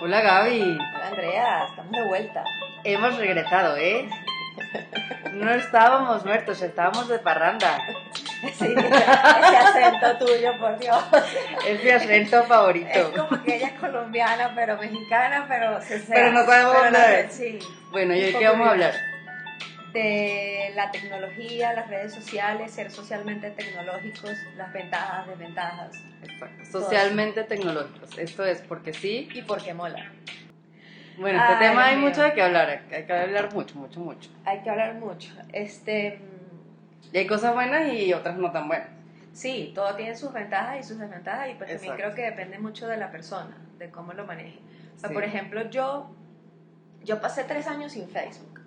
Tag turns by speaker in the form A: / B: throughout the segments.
A: Hola Gaby,
B: Hola Andrea, estamos de vuelta.
A: hemos regresado, ¿eh? No estábamos muertos, estábamos de parranda.
B: Sí, ese acento tuyo, por Dios.
A: Es mi acento
B: Es
A: favorito.
B: como que ella es colombiana, pero mexicana, pero se
A: Pero no sabemos dónde
B: no
A: es.
B: Sí.
A: Bueno, ¿y hoy qué vamos a hablar?
B: De la tecnología, las redes sociales, ser socialmente tecnológicos, las ventajas, desventajas
A: Exacto, Socialmente tecnológicos. Esto es porque sí.
B: y por qué mola.
A: Bueno, este
B: Ay,
A: tema hay
B: mío.
A: mucho de qué hablar. Hay que hablar mucho, mucho, mucho.
B: Hay que hablar mucho. Este,
A: Y hay cosas buenas y otras no tan buenas.
B: sí, todo tiene sus ventajas y sus desventajas y pues también creo que depende mucho de la persona, de cómo lo maneje. O sea,
A: Sí.
B: por ejemplo, yo, yo pasé tres años sin Facebook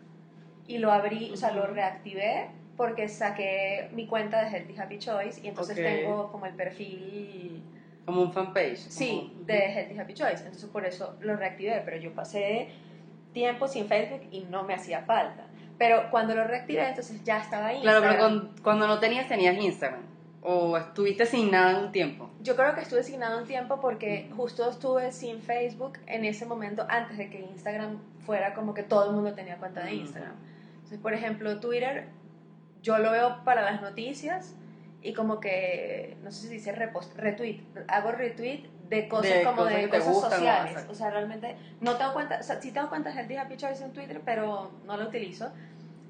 B: y lo abrí, o sea, lo reactivé porque saqué mi cuenta de Healthy Happy Choice y entonces
A: Ok.
B: tengo como el perfil,
A: Como un fanpage.
B: sí,
A: como-
B: de Healthy Happy Choice. Entonces por eso lo reactivé, pero yo pasé tiempo sin Facebook y no me hacía falta. Pero cuando lo reactivé, entonces ya estaba ahí.
A: Claro, pero con- cuando no tenías, tenías Instagram. O estuviste sin nada un tiempo.
B: Yo creo que estuve asignado un tiempo porque justo estuve sin Facebook en ese momento antes de que Instagram fuera como que todo el mundo tenía cuenta de. Instagram. Entonces, por ejemplo, Twitter, yo lo veo para las noticias y como que, no sé si dice repost, retweet, hago retweet de cosas
A: De
B: como
A: cosas
B: de cosas
A: gustan,
B: sociales. O sea, realmente no tengo cuenta, o sea, sí tengo cuentas del Happy Choice en Twitter, pero no la utilizo.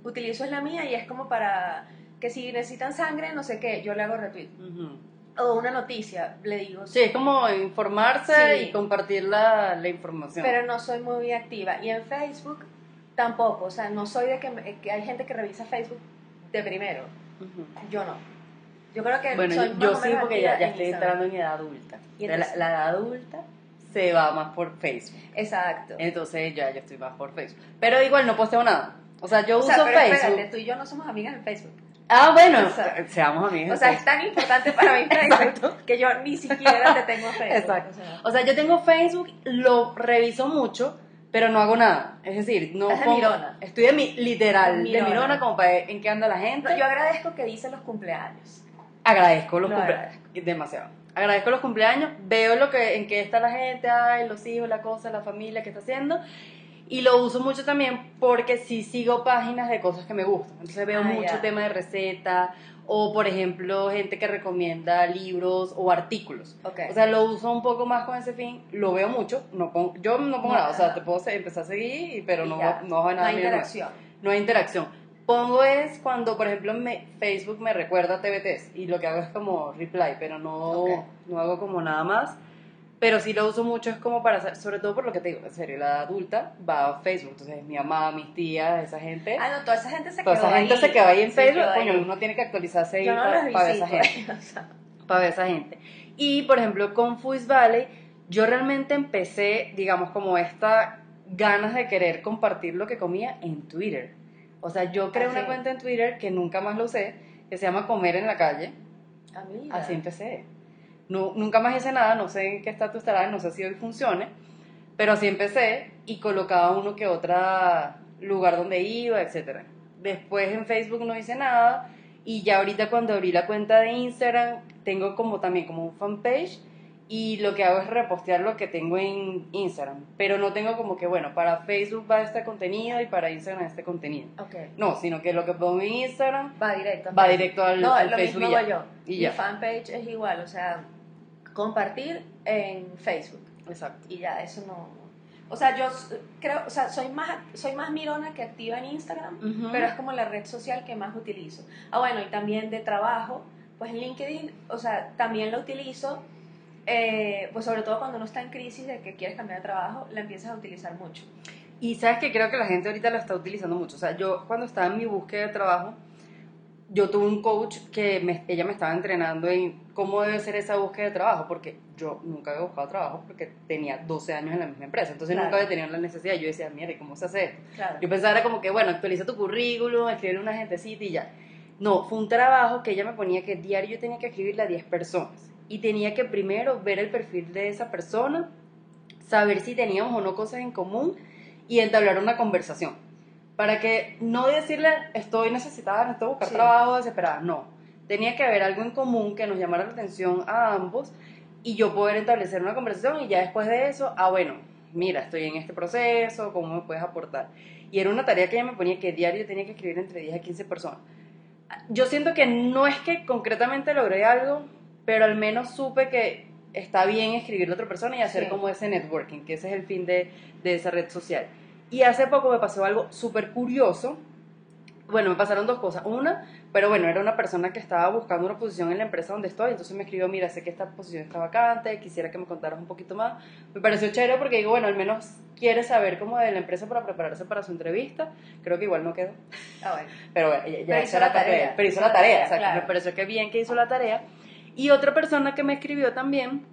B: Utilizo es la mía y es como para que si necesitan sangre, no sé qué, yo le hago retweet
A: Ujú.
B: o una noticia, le digo,
A: Sí, es como informarse
B: Sí.
A: y compartir la, la información.
B: pero no soy muy activa. Y en Facebook tampoco, o sea, no soy de que, me- que hay gente que revisa Facebook de primero, yo no. Yo creo que
A: Bueno,
B: soy
A: yo,
B: más
A: yo
B: o
A: sí porque ya, ya estoy
B: Instagram.
A: entrando en edad adulta.
B: Y
A: la,
B: entonces-
A: la edad adulta se va más por Facebook.
B: Exacto.
A: Entonces ya yo estoy más por Facebook. Pero igual no posteo nada. O sea, yo
B: o sea,
A: uso
B: pero
A: Facebook.
B: espérate, tú y yo no somos amigas en Facebook.
A: Ah, bueno,
B: O sea,
A: seamos amigos.
B: O sea, es tan importante para mí Facebook que yo ni siquiera te tengo en Facebook.
A: Exacto.
B: O sea,
A: O sea, yo tengo Facebook, lo reviso mucho, pero no hago nada. Es decir, no
B: Estás de
A: pongo-
B: mirona.
A: Estoy de mi, literal, de
B: Mirona.
A: como para ver en qué anda la gente.
B: yo agradezco que dice los cumpleaños.
A: Agradezco los
B: Lo
A: cumpleaños. Demasiado. Agradezco los cumpleaños, veo lo que, en qué está la gente, ay, los hijos, la cosa, la familia que está haciendo. Y lo uso mucho también porque sí sigo páginas de cosas que me gustan. Entonces veo
B: Ah,
A: mucho
B: ya.
A: tema de receta o, por ejemplo, gente que recomienda libros o artículos.
B: Ok.
A: O sea, lo uso un poco más con ese fin, lo veo mucho, no pongo, yo no pongo
B: No,
A: nada, o sea, te puedo empezar a seguir, pero no,
B: ya.
A: no hago
B: No
A: nada.
B: hay
A: no.
B: interacción.
A: No hay interacción. Pongo es cuando, por ejemplo, me, Facebook me recuerda TBTs y lo que hago es como reply, pero no,
B: Ok.
A: no hago como nada más. Pero sí lo uso mucho, es como para, hacer- sobre todo por lo que te digo, en serio, la adulta va a Facebook, entonces mi mamá, mis tías, esa gente,
B: Ah, no, toda esa gente se
A: toda
B: quedó
A: esa gente
B: ahí.
A: se queda ahí en Facebook,
B: quedó
A: coño,
B: ahí.
A: uno tiene que actualizarse ahí
B: no
A: para, para ver esa gente
B: o sea,
A: para ver esa gente. Y, por ejemplo, con Fuzz Valley, yo realmente empecé, digamos, como esta ganas de querer compartir lo que comía en Twitter. O sea, yo creé
B: Ah,
A: una cuenta en Twitter que nunca más lo usé, que se llama Comer en la Calle.
B: Ah, mira.
A: Así empecé. No, nunca más hice nada, no sé en qué estatus estará, no sé si hoy funcione, pero así empecé y colocaba uno que otra lugar donde iba, etcétera. Después en Facebook no hice nada y ya ahorita cuando abrí la cuenta de Instagram tengo como también como un fanpage y lo que hago es repostear lo que tengo en Instagram, pero no tengo como que bueno, para Facebook va este contenido y para Instagram este contenido.
B: Ok.
A: No, sino que lo que pongo en Instagram
B: Va directo.
A: va directo al,
B: No,
A: al
B: lo
A: Facebook
B: mismo
A: y ya.
B: hago yo.
A: Y
B: Mi
A: ya.
B: fanpage es igual, o sea, compartir en Facebook.
A: Exacto.
B: Y ya, eso no. O sea, yo creo, o sea, soy más, soy más mirona que activa en Instagram, pero es como la red social que más utilizo. Ah, bueno, y también de trabajo, pues LinkedIn, o sea, también lo utilizo, eh, pues sobre todo cuando uno está en crisis de que quieres cambiar de trabajo, la empiezas a utilizar mucho.
A: Y sabes que creo que la gente ahorita lo está utilizando mucho. O sea, yo cuando estaba en mi búsqueda de trabajo, yo tuve un coach que me- ella me estaba entrenando en cómo debe ser esa búsqueda de trabajo, porque yo nunca había buscado trabajo porque tenía 12 años en la misma empresa. Entonces
B: Claro.
A: nunca había tenido la necesidad. Yo decía, mira, ¿y cómo se hace esto?
B: Claro.
A: Yo pensaba era como que, bueno, actualiza tu currículum, escribe una gentecita y ya. No, fue un trabajo que ella me ponía que diario yo tenía que escribirle a 10 personas. Y tenía que primero ver el perfil de esa persona, saber si teníamos o no cosas en común y entablar una conversación. Para que no decirle, estoy necesitada, necesito buscar
B: Sí.
A: trabajo desesperada. No. Tenía que haber algo en común que nos llamara la atención a ambos y yo poder establecer una conversación y ya después de eso, ah, bueno, mira, estoy en este proceso, ¿cómo me puedes aportar? Y era una tarea que ella me ponía que diario tenía que escribir entre 10 a 15 personas. Yo siento que no es que concretamente logré algo, pero al menos supe que está bien escribirle a otra persona y hacer
B: Sí.
A: como ese networking, que ese es el fin de, de esa red social. Y hace poco me pasó algo súper curioso. Bueno, me pasaron dos cosas. Una, pero bueno, era una persona que estaba buscando una posición en la empresa donde estoy, entonces me escribió, mira, sé que esta posición está vacante, quisiera que me contaras un poquito más. Me pareció chévere porque digo, bueno, al menos quiere saber como de la empresa para prepararse para su entrevista. Creo que igual no quedó.
B: Ah, bueno.
A: Pero bueno, ya, ya
B: Pero hizo
A: era
B: la tarea,
A: Pero hizo
B: hizo
A: la tarea,
B: tarea, claro.
A: Me pareció que bien que hizo la tarea. Y otra persona que me escribió también,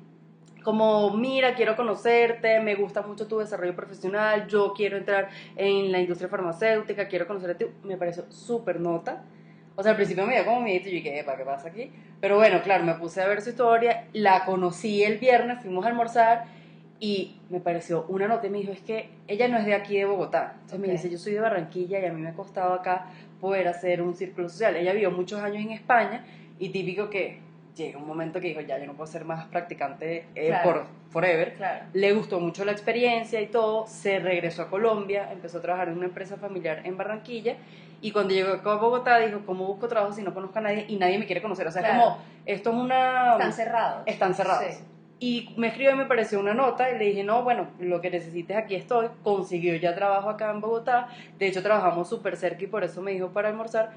A: como, mira, quiero conocerte, me gusta mucho tu desarrollo profesional, yo quiero entrar en la industria farmacéutica, quiero conocerte. Me pareció súper nota. O sea, al principio me dio como miedo y yo dije, "Epa, ¿qué pasa aquí? Pero bueno, claro, me puse a ver su historia, la conocí el viernes, fuimos a almorzar y me pareció una nota y me dijo, es que ella no es de aquí de Bogotá. Entonces me
B: Ok.
A: dice, yo soy de Barranquilla y a mí me ha costado acá poder hacer un círculo social. Ella vivió muchos años en España y típico que llega un momento que dijo, ya, yo no puedo ser más practicante eh,
B: Claro.
A: por forever.
B: Claro.
A: Le gustó mucho la experiencia y todo, se regresó a Colombia, empezó a trabajar en una empresa familiar en Barranquilla y cuando llegó a Bogotá dijo, ¿cómo busco trabajo si no conozco a nadie y nadie me quiere conocer? O sea, es
B: Claro.
A: como, esto es una...
B: Están cerrados.
A: Están cerrados.
B: Sí.
A: Y me escribió y me pareció una nota y le dije, no, bueno, lo que necesites aquí estoy. Consiguió ya trabajo acá en Bogotá. De hecho, trabajamos súper cerca y por eso me dijo para almorzar.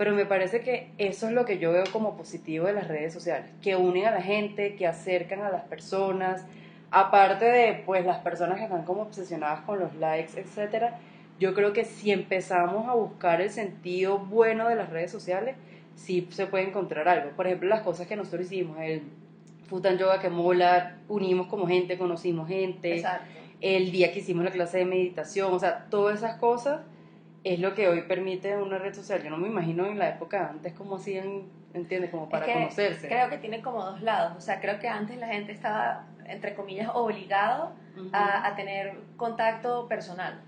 A: Pero me parece que eso es lo que yo veo como positivo de las redes sociales, que unen a la gente, que acercan a las personas. Aparte de, pues, las personas que están como obsesionadas con los likes, etcétera, yo creo que si empezamos a buscar el sentido bueno de las redes sociales, sí se puede encontrar algo. Por ejemplo, las cosas que nosotros hicimos, el Futan Yoga que mola, unimos como gente, conocimos gente,
B: Exacto.
A: el día que hicimos la clase de meditación, o sea, todas esas cosas es lo que hoy permite una red social. Yo no me imagino en la época de antes cómo hacían, ¿entiendes? Como para
B: Es que
A: conocerse.
B: Creo que tiene como dos lados. O sea, creo que antes la gente estaba, entre comillas, obligado a, a tener contacto personal.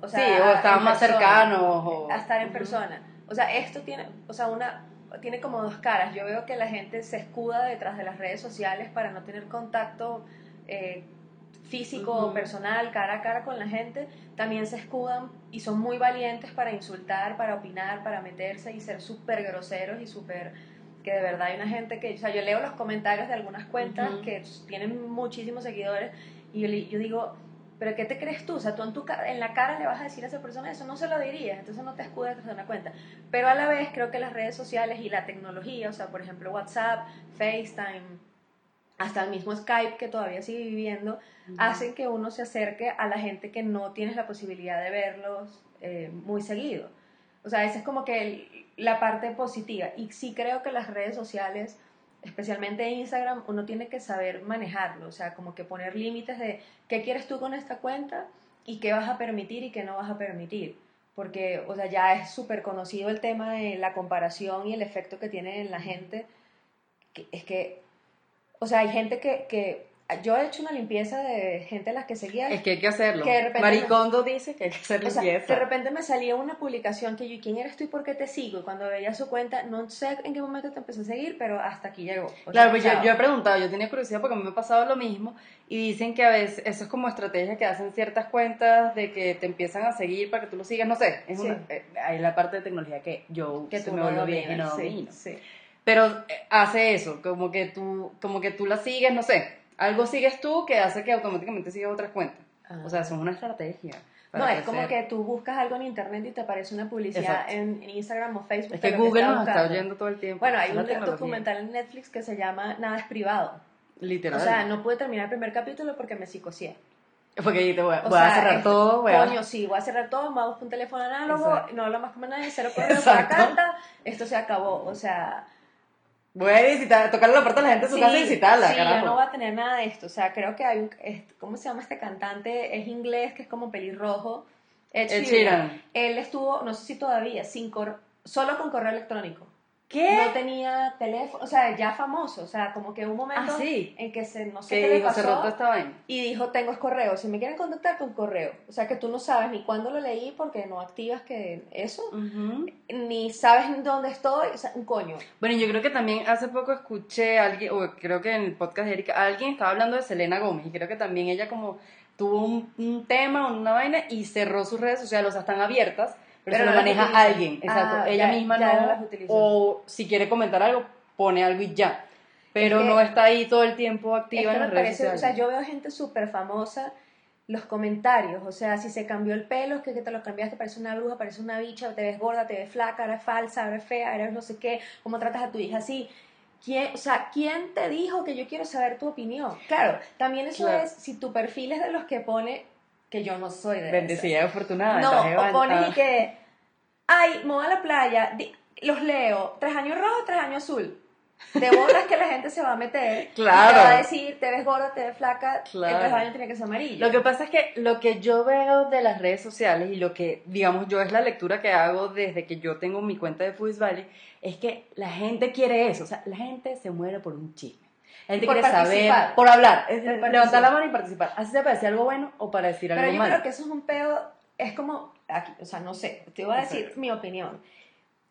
B: O sea,
A: sí, o estaban más
B: persona,
A: cercanos. O,
B: A estar en persona. O sea, esto tiene, o sea, una tiene como dos caras. Yo veo que la gente se escuda detrás de las redes sociales para no tener contacto eh, físico o
A: Ujú.
B: personal, cara a cara con la gente. También se escudan y son muy valientes para insultar, para opinar, para meterse y ser súper groseros y súper que de verdad hay una gente que, o sea, yo leo los comentarios de algunas cuentas
A: Ujú.
B: que tienen muchísimos seguidores y yo, yo digo, pero ¿qué te crees tú? O sea, tú en, tu, en la cara le vas a decir a esa persona eso, no se lo dirías, entonces no te escudes de una cuenta. Pero a la vez creo que las redes sociales y la tecnología, o sea, por ejemplo WhatsApp, FaceTime, hasta el mismo Skype que todavía sigue viviendo,
A: Ujú.
B: hacen que uno se acerque a la gente que no tienes la posibilidad de verlos eh, muy seguido. O sea, esa es como que el- la parte positiva. Y sí creo que las redes sociales, especialmente Instagram, uno tiene que saber manejarlo. O sea, como que poner límites de qué quieres tú con esta cuenta y qué vas a permitir y qué no vas a permitir. Porque, o sea, ya es súper conocido el tema de la comparación y el efecto que tiene en la gente. que- es que, o sea, hay gente que, que yo he hecho una limpieza de gente a las que seguía.
A: Es que hay que hacerlo.
B: Que de repente
A: Maricondo dice que hay que hacer
B: O sea,
A: limpieza.
B: de repente me salía una publicación que yo, ¿quién eres tú y por qué te sigo? Y cuando veía su cuenta, no sé en qué momento te empecé a seguir, pero hasta aquí llegó. O
A: Claro,
B: sea,
A: pues yo, he preguntado, yo tenía curiosidad porque a mí me ha pasado lo mismo y dicen que a veces eso es como estrategia que hacen ciertas cuentas de que te empiezan a seguir para que tú lo sigas, no sé, es
B: Sí.
A: una, eh, hay la parte de tecnología que yo
B: que
A: se
B: tú
A: me
B: no
A: vuelvo bien y no
B: sí,
A: domino.
B: sí.
A: Pero eh, hace eso, como que tú como que tú la sigues, no sé, algo sigues tú que hace que automáticamente sigas otras cuentas. O sea, eso es una estrategia.
B: Ah. No, es como que tú buscas algo en internet y te aparece una publicidad en, en Instagram o Facebook.
A: Es que Google nos está oyendo todo el tiempo.
B: Bueno, hay un documental en Netflix que se llama Nada es privado.
A: Literal.
B: O sea, no pude terminar el primer capítulo porque me psicocié.
A: Porque ahí te voy, a- voy a
B: sea,
A: cerrar
B: es-
A: todo, voy a-
B: Coño, sí, voy a cerrar todo, me busco un teléfono análogo,
A: Exacto.
B: no hablo más con nadie, cero correo, para carta, esto se acabó. O sea,
A: Voy a visitar, tocarle la puerta a la gente de su casa y visitarla,
B: sí,
A: carajo.
B: yo no voy a tener nada de esto. O sea, creo que hay un. ¿Cómo se llama este cantante? Es inglés, que es como pelirrojo. Ed,
A: Ed
B: Sheeran.
A: Sheeran.
B: Él estuvo, no sé si todavía, sin cor- solo con correo electrónico.
A: ¿Qué?
B: no tenía teléfono, o sea, ya famoso, o sea, como que un momento
A: Ah, sí.
B: en que se, no sé qué le
A: dijo, se
B: pasó,
A: rotó esta vaina.
B: y dijo, tengo es correo, si me quieren contactar con correo, o sea, que tú no sabes ni cuándo lo leí porque no activas que eso, ni sabes dónde estoy, o sea, un coño.
A: Bueno, yo creo que también hace poco escuché a alguien, o creo que en el podcast de Erika, alguien estaba hablando de Selena Gómez y creo que también ella como tuvo un, un tema, una vaina y cerró sus redes sociales, o sea, están abiertas, pero,
B: Pero
A: se lo maneja alguien, exacto.
B: Ah,
A: ella
B: ya-
A: misma
B: ya
A: no,
B: no las utiliza.
A: o si quiere comentar algo, pone algo y ya. Pero
B: Es que-
A: no está ahí todo el tiempo
B: Es
A: activa
B: que
A: en redes
B: parece, o sea, yo veo gente súper famosa, los comentarios, o sea, si se cambió el pelo, que, que te lo cambiaste, parece una bruja, parece una bicha, te ves gorda, te ves flaca, eres falsa, eres fea, eres no sé qué, cómo tratas a tu hija así. ¿Quién, o sea, ¿quién te dijo que yo quiero saber tu opinión? Claro, también eso
A: Claro.
B: es, si tu perfil es de los que pone, que yo no soy de
A: Bendecida y afortunada.
B: No, o pones y que, ay, voy a la playa, di- los leo, tres años rojo, tres años azul. De bolas que la gente se va a meter.
A: Claro.
B: Y te va a decir, te ves gorda, te ves flaca,
A: Claro.
B: el tres años tiene que ser amarillo.
A: Lo que pasa es que lo que yo veo de las redes sociales y lo que, digamos, yo es la lectura que hago desde que yo tengo mi cuenta de Foods Valley, es que la gente quiere eso. O sea, la gente se muere por un chisme. La gente
B: Por
A: quiere saber,
B: participar.
A: por hablar, es
B: Por
A: levantar la mano y participar. Así sea para decir algo bueno o para decir
B: Pero
A: algo
B: yo
A: malo.
B: creo que eso es un pedo, es como, aquí, o sea, no sé, te voy a decir
A: Exacto.
B: mi opinión.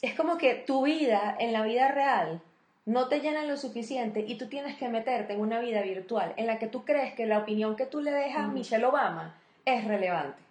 B: Es como que tu vida en la vida real no te llena lo suficiente y tú tienes que meterte en una vida virtual en la que tú crees que la opinión que tú le dejas a
A: Ujú.
B: Michelle Obama es relevante.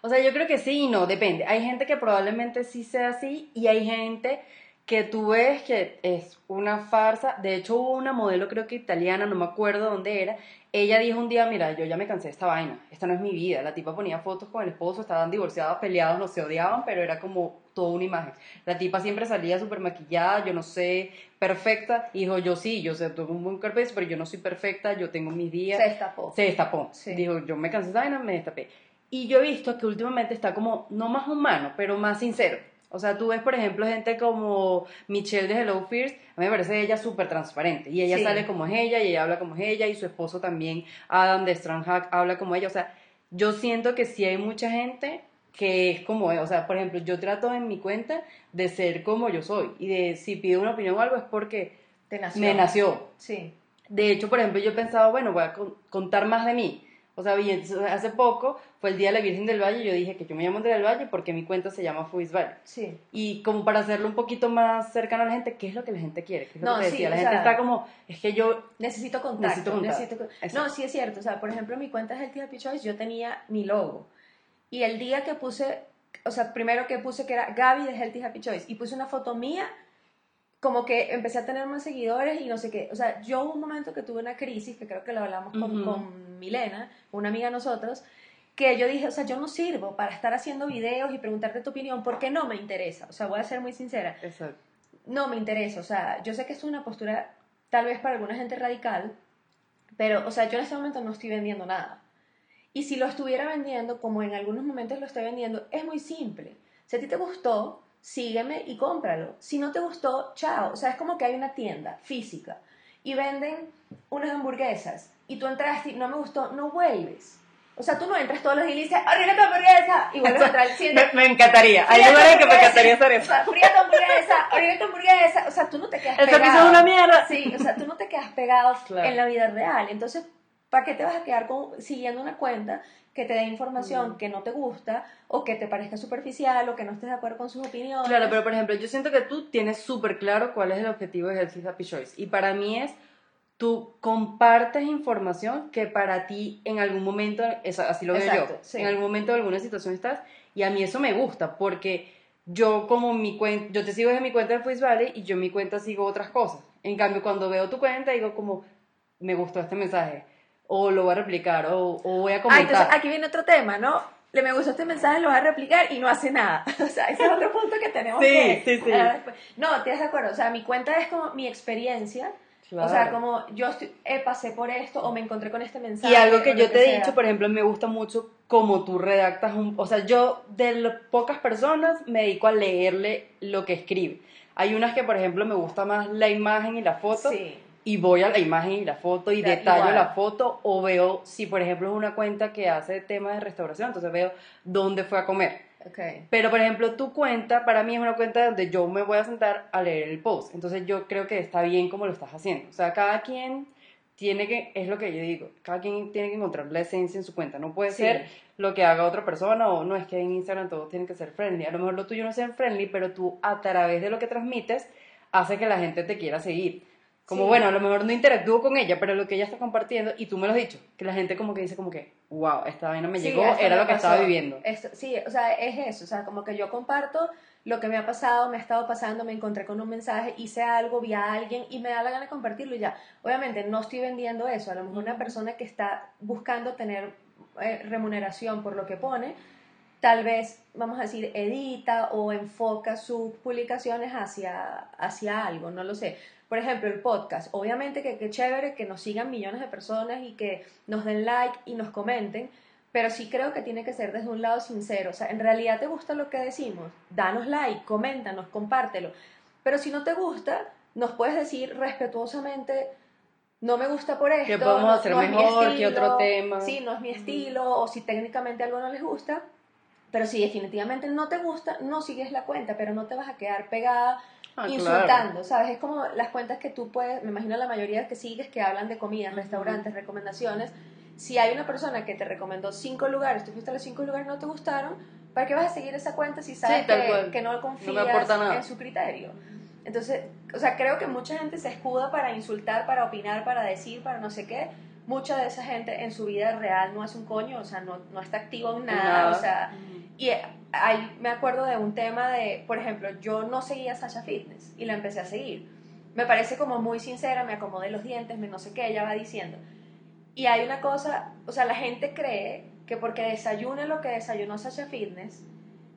A: O sea, yo creo que sí y no, depende. Hay gente que probablemente sí sea así y hay gente que tú ves que es una farsa. De hecho, hubo una modelo, creo que italiana, no me acuerdo dónde era. Ella dijo un día, mira, yo ya me cansé de esta vaina, esta no es mi vida. La tipa ponía fotos con el esposo, estaban divorciados, peleados, no se odiaban, pero era como toda una imagen. La tipa siempre salía súper maquillada, yo no sé, perfecta. Y dijo, yo sí, yo sé, tengo un buen cuerpo, pero yo no soy perfecta, yo tengo mis días
B: Se destapó.
A: se destapó.
B: Sí.
A: Dijo, yo me cansé de esa vaina, me destapé. Y yo he visto que últimamente está como, no más humano, pero más sincero. O sea, tú ves, por ejemplo, gente como Michelle de Hello Fears, a mí me parece ella súper transparente. Y ella
B: Sí.
A: sale como es ella, y ella habla como es ella, y su esposo también, Adam de Strong Hack, habla como ella. O sea, yo siento que sí hay mucha gente que es como, o sea, por ejemplo, yo trato en mi cuenta de ser como yo soy. Y de si pido una opinión o algo es porque
B: Te nació.
A: me nació.
B: Sí.
A: De hecho, por ejemplo, yo he pensado, bueno, voy a con- contar más de mí. O sea, bien, hace poco fue el Día de la Virgen del Valle y yo dije que yo me llamo Andrea del Valle porque mi cuenta se llama Fuis Valle.
B: Sí.
A: Y como para hacerlo un poquito más cercano a la gente, ¿qué es lo que la gente quiere? ¿Qué es lo
B: No,
A: que te
B: sí,
A: decía? La gente
B: sea-
A: está como, es que yo...
B: Necesito contacto.
A: Necesito contacto.
B: necesito. No, sí es cierto. O sea, por ejemplo, mi cuenta es el Happy Choice, yo tenía mi logo. Y el día que puse, o sea, primero que puse que era Gaby de Healthy Happy Choice y puse una foto mía, como que empecé a tener más seguidores y no sé qué. O sea, yo hubo un momento que tuve una crisis, que creo que lo hablamos con,
A: Ujú.
B: con Milena, una amiga de nosotros, que yo dije, o sea, yo no sirvo para estar haciendo videos y preguntarte tu opinión porque no me interesa. O sea, voy a ser muy sincera
A: Exacto.
B: no me interesa. O sea, yo sé que esto es una postura tal vez para alguna gente radical, pero, o sea, yo en este momento no estoy vendiendo nada. Y si lo estuviera vendiendo, como en algunos momentos lo estoy vendiendo, es muy simple. Si a ti te gustó, sígueme y cómpralo. Si no te gustó, chao. O sea, es como que hay una tienda física y venden unas hamburguesas y tú entraste y no me gustó, no vuelves. O sea, tú no entras todos los días y dices, ¡Arriba tu hamburguesa! Y vuelves a entrar al siguiente
A: Me, me encantaría. Hay lugares que me encantaría hacer eso.
B: fría tu hamburguesa, orina tu hamburguesa. O sea, tú no te quedas pegado.
A: servicio es una mierda.
B: Sí, o sea, tú no te quedas pegado
A: Claro.
B: en la vida real. Entonces, ¿para qué te vas a quedar con, siguiendo una cuenta que te dé información
A: Mm.
B: que no te gusta o que te parezca superficial o que no estés de acuerdo con sus opiniones?
A: Claro, pero por ejemplo, yo siento que tú tienes súper claro cuál es el objetivo de Healthy Happy Choice. Y para mí es, tú compartes información que para ti en algún momento, así lo veo
B: Exacto,
A: yo,
B: sí.
A: en algún momento de alguna situación estás, y a mí eso me gusta, porque yo como mi cuenta, yo te sigo desde mi cuenta de Face Valley y yo en mi cuenta sigo otras cosas. En cambio, cuando veo tu cuenta, digo como, me gustó este mensaje, o lo voy a replicar, o, o voy a
B: Ah,
A: comentar.
B: entonces aquí viene otro tema, ¿no? Le me gustó este mensaje, lo vas a replicar y no hace nada. O sea, ese es otro punto que tenemos
A: Sí,
B: que
A: sí, sí.
B: después. No, ¿tienes de acuerdo? O sea, mi cuenta es como mi experiencia. O sea,
A: Claro.
B: como yo estoy- eh, pasé por esto o me encontré con este mensaje.
A: Y algo que yo
B: lo
A: te he
B: sea.
A: dicho, por ejemplo, me gusta mucho cómo tú redactas un... O sea, yo de las pocas personas me dedico a leerle lo que escribe. Hay unas que, por ejemplo, me gusta más la imagen y la foto.
B: Sí.
A: Y voy a la imagen y la foto y detallo
B: igual.
A: la foto o veo, si por ejemplo es una cuenta que hace tema de restauración, entonces veo dónde fue a comer.
B: Okay.
A: Pero, por ejemplo, tu cuenta, para mí es una cuenta donde yo me voy a sentar a leer el post. Entonces, yo creo que está bien como lo estás haciendo. O sea, cada quien tiene que, es lo que yo digo, cada quien tiene que encontrar la esencia en su cuenta. No puede
B: Sí.
A: ser lo que haga otra persona o no es que en Instagram todo tiene que ser friendly. A lo mejor lo tuyo no sea friendly, pero tú a través de lo que transmites hace que la gente te quiera seguir. Como
B: Sí.
A: bueno, a lo mejor no interactúo con ella, pero lo que ella está compartiendo, y tú me lo has dicho, que la gente como que dice como que, wow, esta vaina me
B: Sí,
A: llegó, era lo que
B: pasó.
A: estaba viviendo.
B: Esto- sí, o sea, es eso, o sea, como que yo comparto lo que me ha pasado, me ha estado pasando, me encontré con un mensaje, hice algo, vi a alguien y me da la gana de compartirlo y ya. Obviamente no estoy vendiendo eso, a lo mejor una persona que está buscando tener eh, remuneración por lo que pone, tal vez, vamos a decir, edita o enfoca sus publicaciones hacia, hacia algo, no lo sé. Por ejemplo, el podcast. Obviamente que qué chévere que nos sigan millones de personas y que nos den like y nos comenten, pero sí creo que tiene que ser desde un lado sincero. O sea, en realidad te gusta lo que decimos, danos like, coméntanos, compártelo. Pero si no te gusta, nos puedes decir respetuosamente, no me gusta por esto.
A: ¿Qué podemos
B: no-
A: hacer
B: no es mi
A: mejor? ¿Qué
B: estilo,
A: otro tema?
B: Sí, no es mi estilo, o si técnicamente algo no les gusta. Pero si definitivamente no te gusta, no sigues la cuenta, pero no te vas a quedar pegada
A: Ah, claro.
B: insultando, ¿sabes? Es como las cuentas que tú puedes, me imagino la mayoría que sigues que hablan de comida,
A: Ujú.
B: restaurantes, recomendaciones. Si hay una persona que te recomendó cinco lugares, tú fuiste a los cinco lugares y no te gustaron, ¿para qué vas a seguir esa cuenta si sabes que, que no
A: No
B: confías
A: nada.
B: en su criterio? Entonces, o sea, creo que mucha gente se escuda para insultar, para opinar, para decir, para no sé qué. Mucha de esa gente en su vida real no hace un coño, o sea, no, no está activo en nada,
A: Nada.
B: o sea, y eh, ahí me acuerdo de un tema de, por ejemplo, yo no seguía Sasha Fitness y la empecé a seguir. Me parece como muy sincera, me acomodé los dientes, me no sé qué, ella va diciendo. Y hay una cosa, o sea, la gente cree que porque desayune lo que desayunó Sasha Fitness,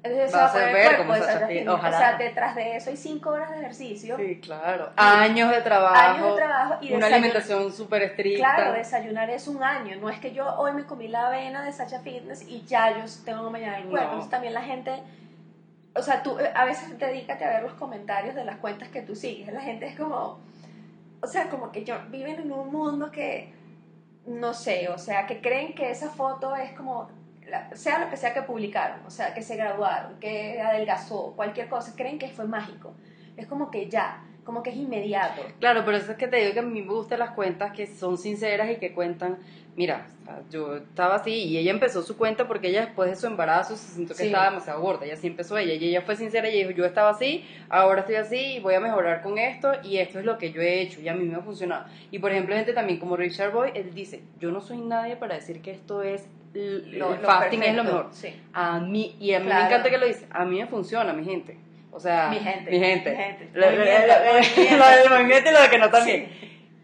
B: entonces se
A: Va a
B: poner
A: ver
B: cuerpo
A: como
B: de
A: Sasha
B: Sasha
A: Fitness,
B: Fitness.
A: ojalá.
B: O sea, detrás de eso hay cinco horas de ejercicio,
A: Sí, claro. Años de trabajo.
B: años de trabajo y
A: una alimentación súper estricta.
B: Claro, desayunar es un año. No es que yo hoy me comí la avena de Sacha Fitness y ya yo tengo mañana el cuerpo.
A: No.
B: Entonces también la gente, o sea, tú eh, a veces dedícate a ver los comentarios de las cuentas que tú sigues. La gente es como, o sea, como que yo, viven en un mundo que, no sé, o sea, que creen que esa foto es como, la- sea lo que sea que publicaron, o sea, que se graduaron, que adelgazó, cualquier cosa, creen que fue mágico. Es como que ya, como que es inmediato.
A: Claro, pero eso es que te digo que a mí me gustan las cuentas que son sinceras y que cuentan, mira, yo estaba así y ella empezó su cuenta porque ella después de su embarazo se sintió que
B: Sí.
A: estaba demasiado gorda, ella sí empezó ella y ella fue sincera y dijo, yo estaba así, ahora estoy así y voy a mejorar con esto y esto es lo que yo he hecho y a mí me ha funcionado. Y por ejemplo, gente también como Richard Boy, él dice, yo no soy nadie para decir que esto es,
B: Lo-
A: el fasting es lo
B: perfecto,
A: mejor.
B: Sí.
A: A mí, y a mí
B: Claro.
A: me encanta que lo dice, a mí me funciona, mi gente. O sea,
B: Mi gente,
A: Mi gente.
B: mi gente.
A: Lo, del movimiento y lo de que no también.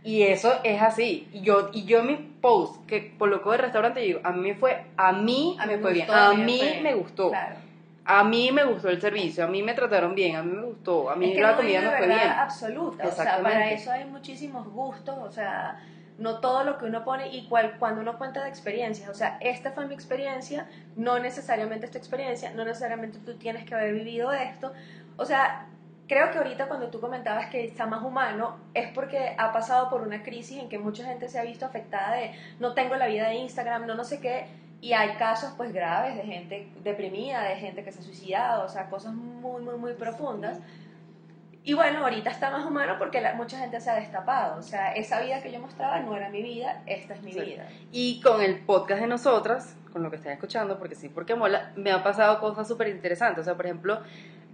A: Y eso es así. Y yo, y yo en mi post que coloco de restaurante, yo digo, a mí fue, a mí
B: A mí
A: me fue bien,
B: gustó,
A: a
B: a mí me
A: mí
B: fue bien.
A: me gustó.
B: Claro.
A: A mí me gustó el servicio, a mí me trataron bien, a mí me gustó, a mí
B: es que
A: la
B: no
A: comida
B: una
A: fue bien.
B: absoluta. O sea, para eso hay muchísimos gustos. O sea, no todo lo que uno pone y cual, cuando uno cuenta de experiencias. O sea, esta fue mi experiencia, no necesariamente esta experiencia, no necesariamente tú tienes que haber vivido esto. O sea, creo que ahorita cuando tú comentabas que está más humano es porque ha pasado por una crisis en que mucha gente se ha visto afectada de no tengo la vida de Instagram, no no sé qué. Y hay casos pues graves de gente deprimida, de gente que se ha suicidado, o sea, cosas muy, muy, muy profundas. Y bueno, ahorita está más humano porque la- mucha gente se ha destapado. O sea, esa vida que yo mostraba no era mi vida, esta es mi
A: Sí.
B: vida.
A: Y con el podcast de nosotras, con lo que están escuchando, porque sí, porque mola, me han pasado cosas súper interesantes. O sea, por ejemplo,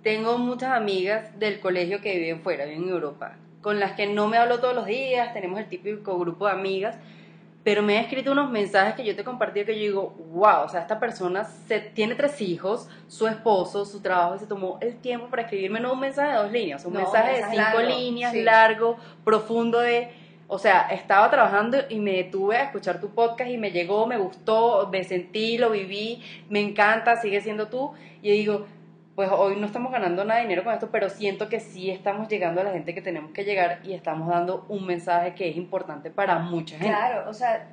A: tengo muchas amigas del colegio que viven fuera, viven en Europa, con las que no me hablo todos los días, tenemos el típico grupo de amigas, pero me ha escrito unos mensajes que yo te he compartido que yo digo, wow, o sea, esta persona se, tiene tres hijos, su esposo, su trabajo, y se tomó el tiempo para escribirme no un mensaje de dos líneas, un
B: No,
A: mensaje de cinco
B: largo,
A: líneas,
B: sí.
A: largo, profundo de... O sea, estaba trabajando y me detuve a escuchar tu podcast y me llegó, me gustó, me sentí, lo viví, me encanta, sigue siendo tú. Y digo, pues hoy no estamos ganando nada de dinero con esto, pero siento que sí estamos llegando a la gente que tenemos que llegar y estamos dando un mensaje que es importante para mucha gente.
B: Claro, o sea,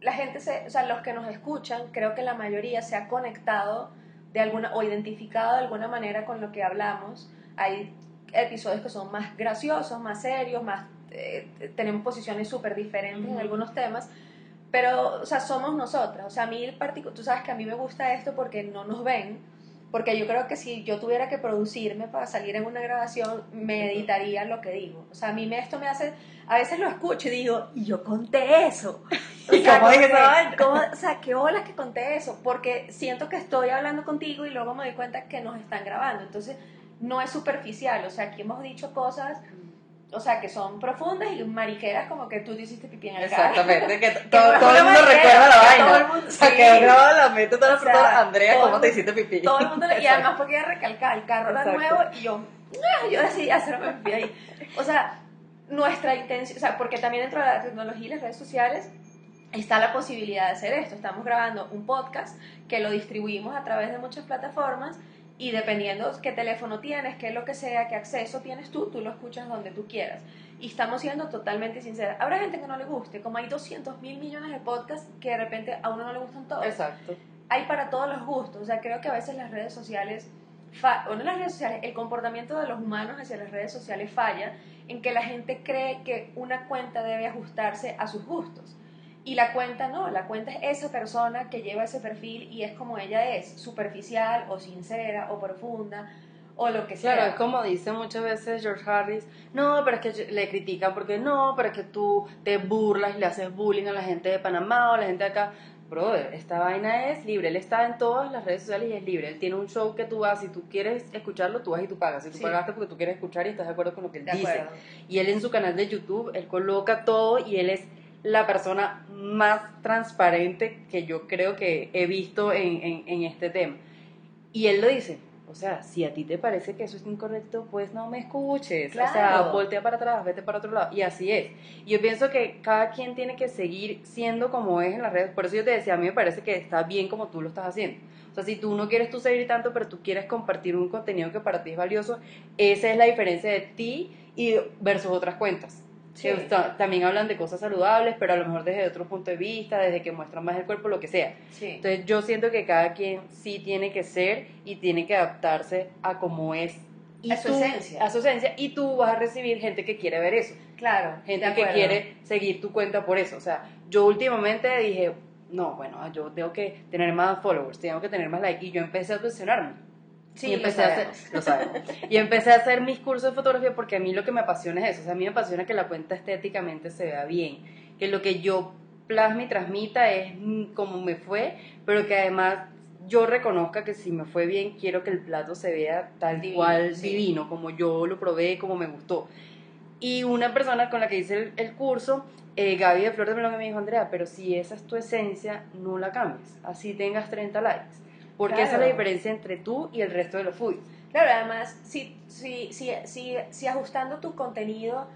B: la gente se, o sea, los que nos escuchan, creo que la mayoría se ha conectado de alguna o identificado de alguna manera con lo que hablamos. Hay episodios que son más graciosos, más serios, más eh, tenemos posiciones súper diferentes en algunos temas, pero, o sea, somos nosotras. O sea, a mí, el particu- tú sabes que a mí me gusta esto porque no nos ven, porque yo creo que si yo tuviera que producirme para salir en una grabación, me editaría lo que digo. O sea, a mí me, esto me hace, a veces lo escucho y digo, y yo conté eso. O
A: ¿Y
B: sea,
A: cómo dije
B: como- o sea, qué olas que conté eso, porque siento que estoy hablando contigo y luego me doy cuenta que nos están grabando. Entonces, no es superficial, o sea, aquí hemos dicho cosas, o sea, que son profundas y mariqueras como que tú te hiciste pipí en el carro.
A: Exactamente, que todo, el mundo recuerda la vaina.
B: todo el mundo-
A: o sea,
B: sí.
A: que grabado en la mente toda la
B: O sea,
A: Andrea, ¿cómo
B: el
A: te hiciste pipí?
B: Todo el mundo, y además porque ella recalcaba, el carro era nuevo y yo, yo decidí hacerme pipí ahí. O sea, nuestra intención, o sea, porque también dentro de la tecnología y las redes sociales está la posibilidad de hacer esto. Estamos grabando un podcast que lo distribuimos a través de muchas plataformas y dependiendo qué teléfono tienes, qué lo que sea, qué acceso tienes tú, tú lo escuchas donde tú quieras. Y estamos siendo totalmente sinceras. Habrá gente que no le guste, como hay 200 mil millones de podcasts que de repente a uno no le gustan todos
A: Exacto.
B: hay para todos los gustos. O sea, creo que a veces las redes sociales, o no las redes sociales, el comportamiento de los humanos hacia las redes sociales falla en que la gente cree que una cuenta debe ajustarse a sus gustos. Y la cuenta no, la cuenta es esa persona que lleva ese perfil y es como ella es, superficial o sincera o profunda o lo que sea.
A: Claro, es como dice muchas veces George Harris, no, pero es que le critican porque no, pero es que tú te burlas y le haces bullying a la gente de Panamá o a la gente de acá. Brother, esta vaina es libre, él está en todas las redes sociales y es libre. Él tiene un show que tú vas, si tú quieres escucharlo, tú vas y tú pagas. Si tú
B: Sí.
A: pagaste porque tú quieres escuchar y estás de acuerdo con lo que él
B: de
A: dice.
B: acuerdo.
A: Y él en su canal de YouTube, él coloca todo y él es la persona más transparente que yo creo que he visto en, en- en este tema. Y él lo dice, o sea, si a ti te parece que eso es incorrecto, pues no me escuches. O sea, voltea para atrás, vete para otro lado. Y así es. Y yo pienso que cada quien tiene que seguir siendo como es en las redes. Por eso yo te decía, a mí me parece que está bien como tú lo estás haciendo. O sea, si tú no quieres tú seguir tanto, pero tú quieres compartir un contenido que para ti es valioso, esa es la diferencia de ti y versus otras cuentas.
B: Sí.
A: Que ta- también hablan de cosas saludables, pero a lo mejor desde otro punto de vista, desde que muestran más el cuerpo, lo que sea.
B: Sí.
A: Entonces yo siento que cada quien sí tiene que ser y tiene que adaptarse a cómo es. Y
B: A su
A: tú-
B: esencia.
A: A su esencia. Y tú vas a recibir gente que quiere ver eso.
B: claro.
A: Gente que quiere seguir tu cuenta por eso. O sea, yo últimamente dije, no, bueno, yo tengo que tener más followers, tengo que tener más likes. Y yo empecé a cuestionarme.
B: Sí,
A: y
B: lo
A: empecé a hacer, lo sabemos. y empecé a hacer mis cursos de fotografía porque a mí lo que me apasiona es eso, o sea, a mí me apasiona que la cuenta estéticamente se vea bien, que lo que yo plasme y transmita es como me fue, pero que además yo reconozca que si me fue bien, quiero que el plato se vea tal
B: Divino,
A: cual
B: sí.
A: divino, como yo lo probé, como me gustó. Y una persona con la que hice el, el curso, eh, Gaby de Flor de Melón, me dijo, Andrea, pero si esa es tu esencia, no la cambies, así tengas 30 likes. Porque esa es la
B: Claro.
A: diferencia entre tú y el resto de los foodies.
B: Claro, además, si, si, si, si, si ajustando tu contenido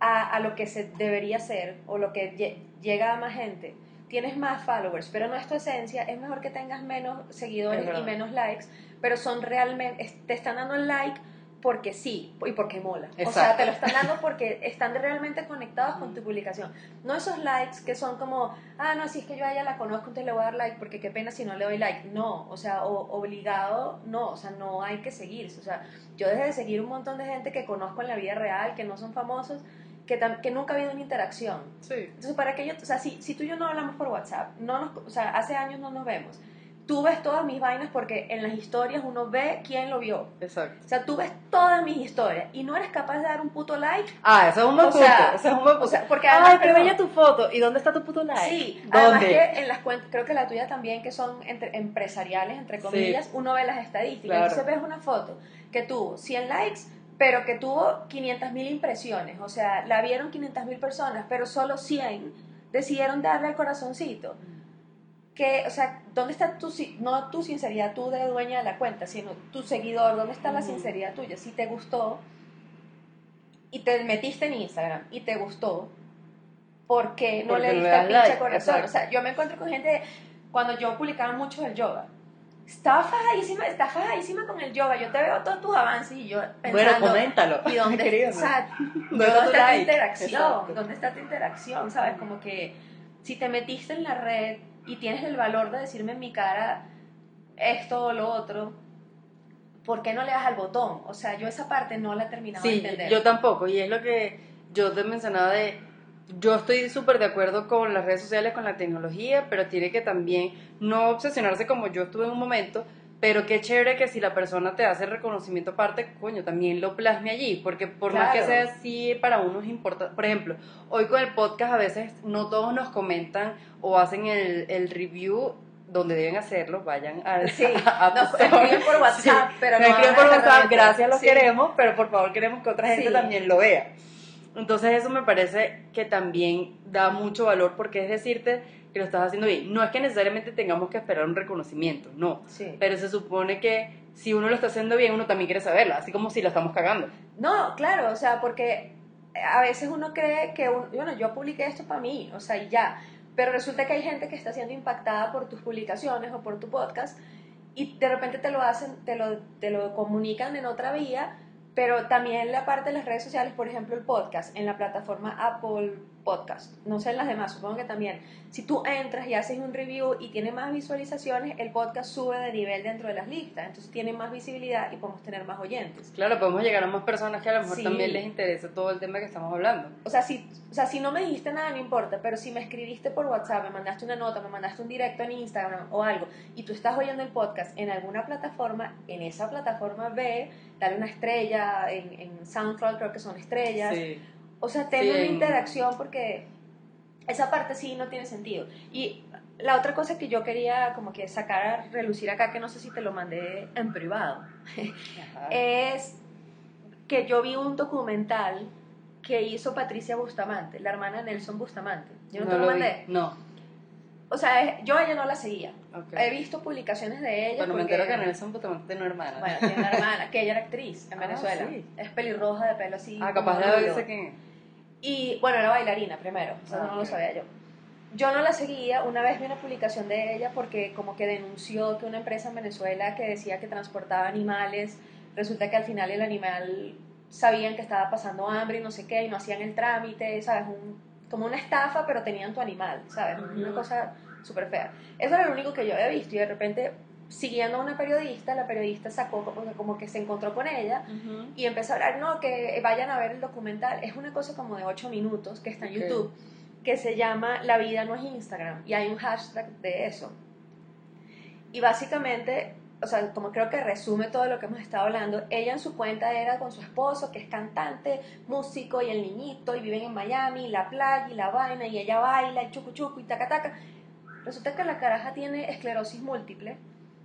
B: a, a lo que se debería ser o lo que lle- llega a más gente, tienes más followers, pero no es tu esencia, es mejor que tengas menos seguidores y menos likes, pero son realmente, te están dando el like porque sí y porque mola. O sea, te lo están dando porque están realmente conectados con tu publicación. No esos likes que son como, ah, no, si es que yo a ella la conozco, entonces le voy a dar like porque qué pena si no le doy like. No, o sea, o- obligado, no, o sea, no hay que seguirse. O sea, yo dejé de seguir un montón de gente que conozco en la vida real, que no son famosos, que, que nunca ha habido una interacción.
A: Sí.
B: Entonces, para que yo, o sea, si, si tú y yo no hablamos por WhatsApp, no nos, o sea, hace años no nos vemos, tú ves todas mis vainas porque en las historias uno ve quién lo vio.
A: Exacto.
B: O sea, tú ves todas mis historias y no eres capaz de dar un puto like.
A: Ah, eso es un buen
B: O
A: punto.
B: sea,
A: eso es un buen punto.
B: O sea, porque además,
A: Ay, qué bella tu foto. ¿Y dónde está tu puto like?
B: Sí, además
A: ¿Dónde?
B: que en las cuentas, creo que la tuya también, que son entre, empresariales, entre
A: Sí.
B: comillas, uno ve las estadísticas.
A: Claro.
B: Entonces ves una foto que tuvo 100 likes, pero que tuvo 500 mil impresiones. O sea, la vieron 500 mil personas, pero solo 100 decidieron darle al corazoncito. Que, o sea, ¿dónde está tu, no tu sinceridad tú de dueña de la cuenta, sino tu seguidor? ¿Dónde está la
A: Ujú.
B: sinceridad tuya? Si te gustó y te metiste en Instagram y te gustó, ¿por qué no
A: Porque
B: le diste pinche
A: like,
B: corazón?
A: exacto.
B: O sea, yo me encuentro con gente, cuando yo publicaba mucho el yoga, estaba fajadísima, está fajadísima con el yoga, yo te veo todos tus avances y yo
A: Bueno,
B: pensando,
A: coméntalo.
B: ¿y dónde,
A: querido?
B: o sea,
A: ¿Dónde
B: ¿dónde
A: está tu
B: está tu
A: like?
B: interacción?
A: Exacto.
B: ¿Dónde está tu interacción? ¿Sabes? Como que si te metiste en la red y tienes el valor de decirme en mi cara esto o lo otro, ¿por qué no le das al botón? O sea, yo esa parte no la he terminado de
A: Sí,
B: entender.
A: yo tampoco. Y es lo que yo te mencionaba de. Yo estoy súper de acuerdo con las redes sociales, con la tecnología, pero tiene que también no obsesionarse como yo estuve en un momento, Pero qué chévere que si la persona te hace reconocimiento aparte, coño, también lo plasme allí, porque por más que sea así, para uno es importante. Por ejemplo, hoy con el podcast a veces no todos nos comentan o hacen el, el review donde deben hacerlo, vayan a,
B: Sí,
A: a App
B: nos escriben por WhatsApp, pero
A: Nos
B: no
A: escriben por WhatsApp, gracias, los
B: Sí.
A: queremos, pero por favor queremos que otra gente
B: Sí.
A: también lo vea. Entonces eso me parece que también da mucho valor porque es decirte que lo estás haciendo bien. No es que necesariamente tengamos que esperar un reconocimiento, no.
B: Sí.
A: Pero se supone que si uno lo está haciendo bien, uno también quiere saberlo, así como si la estamos cagando.
B: No, claro, o sea, porque a veces uno cree que, un- bueno, yo publiqué esto para mí, o sea, y ya, pero resulta que hay gente que está siendo impactada por tus publicaciones o por tu podcast y de repente te lo hacen, te lo, te lo comunican en otra vía, pero también la parte de las redes sociales, por ejemplo, el podcast, en la plataforma Apple Podcast, no sé en las demás, supongo que también, si tú entras y haces un review y tiene más visualizaciones, el podcast sube de nivel dentro de las listas, entonces tiene más visibilidad y podemos tener más oyentes.
A: Claro, podemos llegar a más personas que a lo mejor
B: Sí.
A: también les interesa todo el tema que estamos hablando.
B: O sea, si, o sea, si no me dijiste nada, no importa, pero si me escribiste por WhatsApp, me mandaste una nota, me mandaste un directo en Instagram o algo, y tú estás oyendo el podcast en alguna plataforma, en esa plataforma ve, dale una estrella, en, en SoundCloud creo que son estrellas.
A: Sí.
B: O sea, ten
A: Sí,
B: una interacción porque esa parte sí no tiene sentido. Y la otra cosa que yo quería como que sacar a relucir acá, que no sé si te lo mandé en privado,
A: Ajá.
B: es que yo vi un documental que hizo Patricia Bustamante, la hermana Nelson Bustamante. Yo no, te lo,
A: vi.
B: mandé.
A: No.
B: O sea, es- yo a ella no la seguía.
A: Ok.
B: He visto publicaciones de ella.
A: Bueno, me
B: porque-
A: entero que Nelson Bustamante tiene una hermana.
B: Bueno, tiene una hermana, que ella era actriz en
A: Ah,
B: Venezuela.
A: sí.
B: Es pelirroja de pelo así.
A: ah, capaz de haberse quién.
B: Y bueno, era bailarina primero, o sea,
A: Ah,
B: no lo sabía yo. Yo no la seguía, una vez vi una publicación de ella porque como que denunció que una empresa en Venezuela que decía que transportaba animales, resulta que al final el animal sabían que estaba pasando hambre y no sé qué, y no hacían el trámite, ¿sabes? Un, como una estafa, pero tenían tu animal, ¿sabes? Una cosa súper fea. Eso era lo único que yo había visto y de repente, siguiendo a una periodista, la periodista sacó como, que se encontró con ella y empezó a hablar, no, que vayan a ver el documental. Es una cosa como de 8 minutos que está en. YouTube, que se llama La vida no es Instagram, y hay un hashtag de eso. Y básicamente, o sea, como creo que resume todo lo que hemos estado hablando, ella en su cuenta era con su esposo, que es cantante, músico, y el niñito, y viven en Miami, la playa, y la vaina, y ella baila, y chucu chucu, y taca taca. Resulta que la caraja tiene esclerosis múltiple,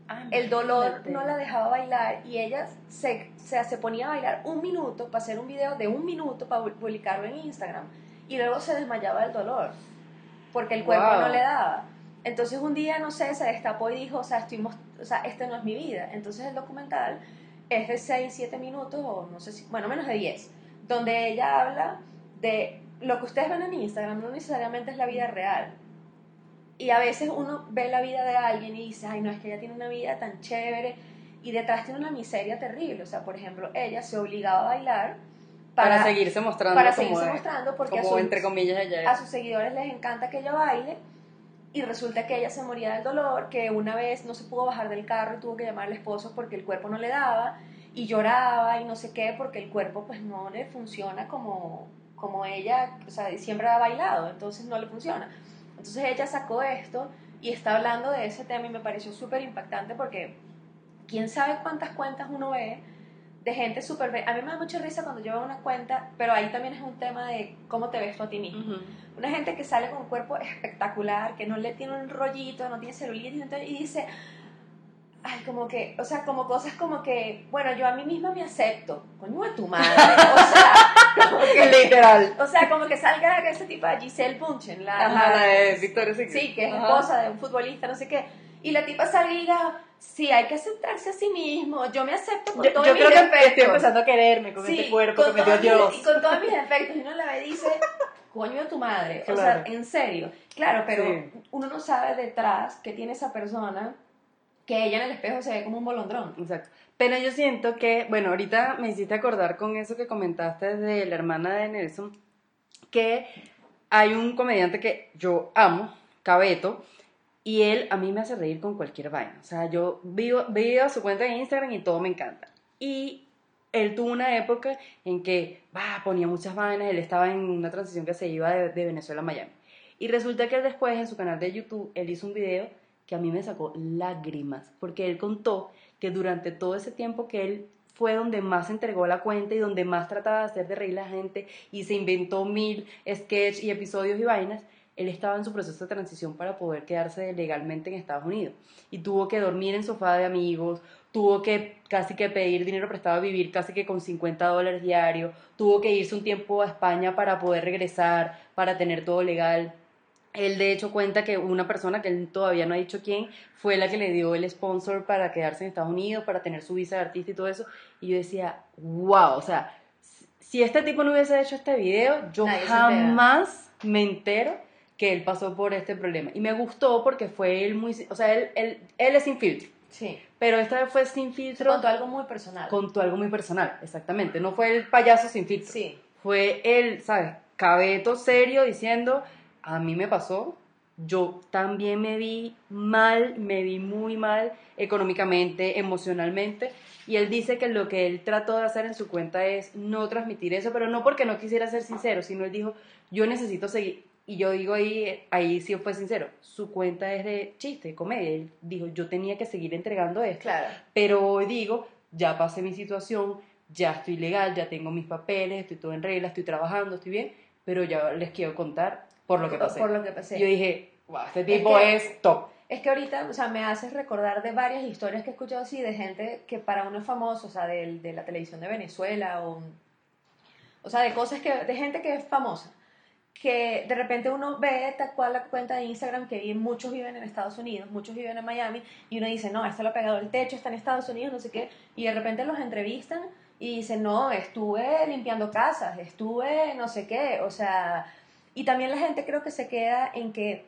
A: Ah,
B: el dolor no la dejaba bailar y ella se, se, se ponía a bailar un minuto para hacer un video de un minuto para publicarlo en Instagram y luego se desmayaba del dolor porque el cuerpo
A: Wow.
B: no le daba. Entonces un día, no sé, se destapó y dijo, o sea, estoy o sea, este no es mi vida. Entonces el documental es de 6, 7 minutos o no sé si, bueno, menos de 10, donde ella habla de lo que ustedes ven en Instagram no necesariamente es la vida real. Y a veces uno ve la vida de alguien y dice, ay, no, es que ella tiene una vida tan chévere y detrás tiene una miseria terrible. O sea, por ejemplo, ella se obligaba a bailar
A: para,
B: para,
A: seguirse mostrando
B: para
A: como,
B: seguirse
A: de-
B: mostrando porque a,
A: como
B: su-
A: entre comillas ella
B: a sus seguidores les encanta que ella baile y resulta que ella se moría del dolor, que una vez no se pudo bajar del carro y tuvo que llamar al esposo porque el cuerpo no le daba y lloraba y no sé qué porque el cuerpo pues no le funciona como, como ella, o sea, siempre ha bailado, entonces no le funciona. Entonces ella sacó esto y está hablando de ese tema y me pareció súper impactante porque quién sabe cuántas cuentas uno ve de gente súper... A mí me da mucha risa cuando yo veo una cuenta, pero ahí también es un tema de cómo te ves tú a ti mismo. Una gente que sale con un cuerpo espectacular, que no le tiene un rollito, no tiene celulitis, y dice, ay, como que, o sea, como cosas como que, bueno, yo a mí misma me acepto, coño de tu madre, o sea,
A: Literal.
B: o sea, como que salga ese tipo de Giselle Bunchen, la,
A: Ajá,
B: la-
A: la de Victoria Secret.
B: sí, que es
A: Ajá.
B: esposa de un futbolista, no sé qué, y la tipa salga y diga, sí, hay que aceptarse a sí mismo, yo me acepto con
A: Yo,
B: todos
A: yo
B: mis
A: creo que
B: defectos.
A: estoy empezando a quererme con
B: Sí,
A: este cuerpo que
B: con
A: me dio Dios.
B: Y con todos mis defectos. Y uno la ve y dice, coño de tu madre. O
A: Claro.
B: sea, en serio. Claro, pero
A: Sí.
B: uno no sabe detrás qué tiene esa persona que ella en el espejo se ve como un bolondrón.
A: Exacto. Pero yo siento que, bueno, ahorita me hiciste acordar con eso que comentaste de la hermana de Nelson, que hay un comediante que yo amo, Cabeto, y él a mí me hace reír con cualquier vaina. O sea, yo veo, veo su cuenta en Instagram y todo me encanta. Y él tuvo una época en que bah, ponía muchas vainas, él estaba en una transición que se iba de, de Venezuela a Miami. Y resulta que él después en su canal de YouTube, él hizo un video que a mí me sacó lágrimas, porque él contó que durante todo ese tiempo que él fue donde más entregó la cuenta y donde más trataba de hacer de reír la gente y se inventó mil sketches y episodios y vainas, él estaba en su proceso de transición para poder quedarse legalmente en Estados Unidos y tuvo que dormir en sofá de amigos, tuvo que casi que pedir dinero prestado a vivir casi que con 50 dólares diarios, tuvo que irse un tiempo a España para poder regresar, para tener todo legal. Él de hecho cuenta que una persona que él todavía no ha dicho quién fue la que le dio el sponsor para quedarse en Estados Unidos, para tener su visa de artista y todo eso. Y yo decía, wow, o sea, si este tipo no hubiese hecho este video, yo jamás me entero que él pasó por este problema. Y me gustó porque fue él muy, o sea, él, él, él es sin filtro.
B: Sí.
A: Pero esta vez fue sin filtro.
B: Contó algo muy personal.
A: Contó algo muy personal, exactamente. No fue el payaso sin filtro.
B: Sí.
A: Fue él, ¿sabes? Cabeto serio diciendo, a mí me pasó, yo también me vi mal, me vi muy mal económicamente, emocionalmente. Y él dice que lo que él trató de hacer en su cuenta es no transmitir eso, pero no porque no quisiera ser sincero, sino él dijo, yo necesito seguir, y yo digo ahí, ahí sí fue sincero, su cuenta es de chiste, de comedia. Él dijo, yo tenía que seguir entregando esto.
B: Claro.
A: Pero hoy digo, ya pasé mi situación, ya estoy legal, ya tengo mis papeles, estoy todo en regla, estoy trabajando, estoy bien, pero ya les quiero contar por lo que pasé.
B: Por lo que pasé.
A: Yo dije, wow, este tipo es, top.
B: Es que ahorita, o sea, me haces recordar de varias historias que he escuchado así de gente que para uno es famoso, o sea, de, de la televisión de Venezuela o, o sea, de cosas que, de gente que es famosa que de repente uno ve tal cual la cuenta de Instagram que muchos viven en Estados Unidos, muchos viven en Miami, y uno dice, no, esto lo ha pegado el techo, está en Estados Unidos, no sé qué, y de repente los entrevistan y dicen, no, estuve limpiando casas, estuve no sé qué, o sea, y también la gente creo que se queda en que,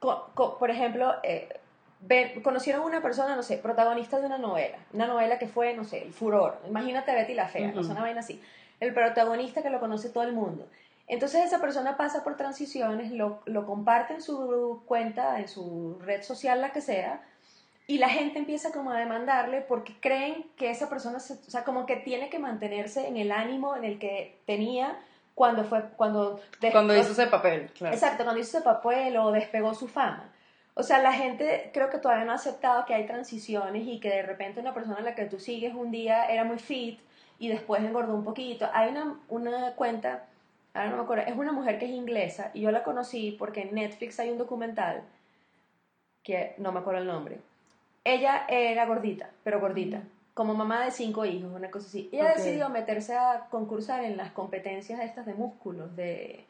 B: por ejemplo, eh, conocieron a una persona, no sé, protagonista de una novela, una novela que fue, no sé, el furor, imagínate Betty la Fea, no sé, una vaina así, el protagonista que lo conoce todo el mundo. Entonces esa persona pasa por transiciones, lo, lo comparte en su cuenta, en su red social, la que sea, y la gente empieza como a demandarle porque creen que esa persona, o sea, como que tiene que mantenerse en el ánimo en el que tenía cuando fue, cuando...
A: cuando hizo ese papel, claro.
B: Exacto, cuando hizo ese papel o despegó su fama. O sea, la gente creo que todavía no ha aceptado que hay transiciones y que de repente una persona a la que tú sigues un día era muy fit y después engordó un poquito. Hay una, una cuenta ahora no me acuerdo, es una mujer que es inglesa y yo la conocí porque en Netflix hay un documental que no me acuerdo el nombre. Ella era gordita, pero gordita, como mamá de cinco hijos, una cosa así. Ella decidió meterse a concursar en las competencias estas de músculos, de...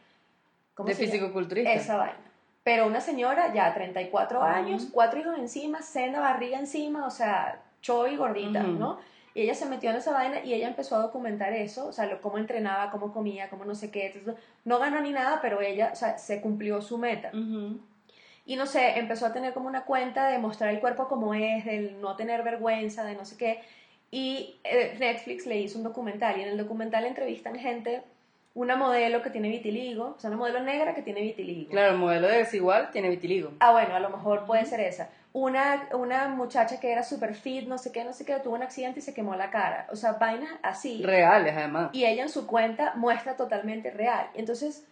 A: ¿cómo de físico-culturista.
B: Esa vaina. Pero una señora ya 34 años, cuatro hijos encima, senda barriga encima, o sea, choy gordita, ¿no? Y ella se metió en esa vaina y ella empezó a documentar eso, o sea, lo, cómo entrenaba, cómo comía, cómo no sé qué. no ganó ni nada, pero ella, o sea, se cumplió su meta. Y no sé, empezó a tener como una cuenta de mostrar el cuerpo como es, de no tener vergüenza, de no sé qué. Y eh, Netflix le hizo un documental y en el documental entrevistan gente, una modelo que tiene vitiligo, o sea, una modelo negra que tiene vitiligo.
A: Claro, el modelo de desigual tiene vitiligo.
B: Ah, bueno, a lo mejor puede ser esa una, una muchacha que era super fit, no sé qué, no sé qué, tuvo un accidente y se quemó la cara. O sea, vainas así.
A: Reales, además.
B: Y ella en su cuenta muestra totalmente real. Entonces,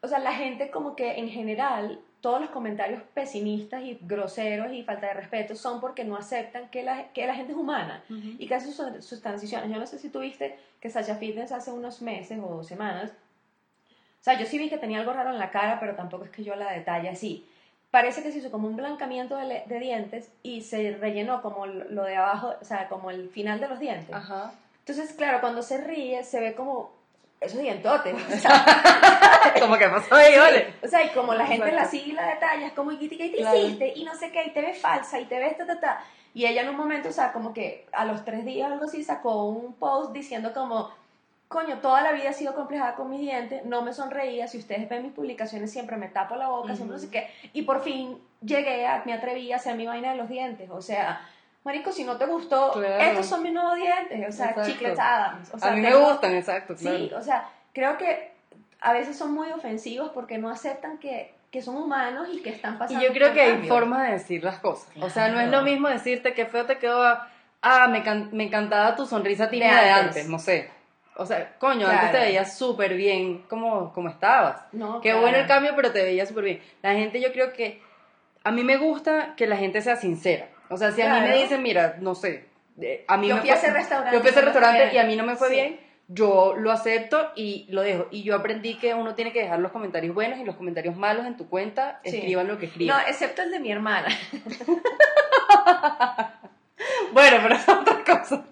B: o sea, la gente como que en general, todos los comentarios pesimistas y groseros y falta de respeto son porque no aceptan que la, que la gente es humana y que hace sus, sus, transiciones. Yo no sé si tuviste que Sasha Fitness hace unos meses o semanas, o sea, yo sí vi que tenía algo raro en la cara, pero tampoco es que yo la detalle así parece que se hizo como un blancamiento de, dientes y se rellenó como lo de abajo, o sea, como el final de los dientes.
A: Ajá.
B: Entonces, claro, cuando se ríe se ve como esos dientotes.
A: como que pasó ahí, vale.
B: O sea, y como la gente en la sigla de tallas, como, ¿y qué te hiciste? Y no sé qué, y te ves falsa, y te ves ta, ta, ta. Y ella en un momento, o sea, como que a los tres días algo así sacó un post diciendo como coño, toda la vida he sido complejada con mi diente, no me sonreía, si ustedes ven mis publicaciones siempre me tapo la boca, siempre no sé qué, y por fin llegué, a, me atreví a hacer mi vaina de los dientes, o sea, marico, si no te gustó, estos son mis nuevos dientes, o sea, chicletadas. O sea,
A: a mí me gustan, exacto,
B: claro. Sí, o sea, creo que a veces son muy ofensivos porque no aceptan que, que son humanos y que están pasando
A: Y yo creo que hay formas de decir las cosas, o sea, no es lo mismo decirte que feo te quedó, ah, me, me encantaba tu sonrisa tímida de antes, no sé o sea, coño, antes te veías súper bien como, como estabas.
B: No,
A: Qué bueno el cambio, pero te veías súper bien. La gente yo creo que a mí me gusta que la gente sea sincera. O sea, si a mí me dicen, mira, no sé, eh, a mí
B: Yo
A: me
B: fui a ese restaurante
A: yo fui a ese restaurante
B: bien.
A: y a mí no me fue
B: Sí.
A: bien, yo lo acepto y lo dejo. Y yo aprendí que uno tiene que dejar los comentarios buenos y los comentarios malos en tu cuenta,
B: Sí.
A: escriban lo que escriban.
B: No, excepto el de mi hermana.
A: Bueno, pero es otra cosa.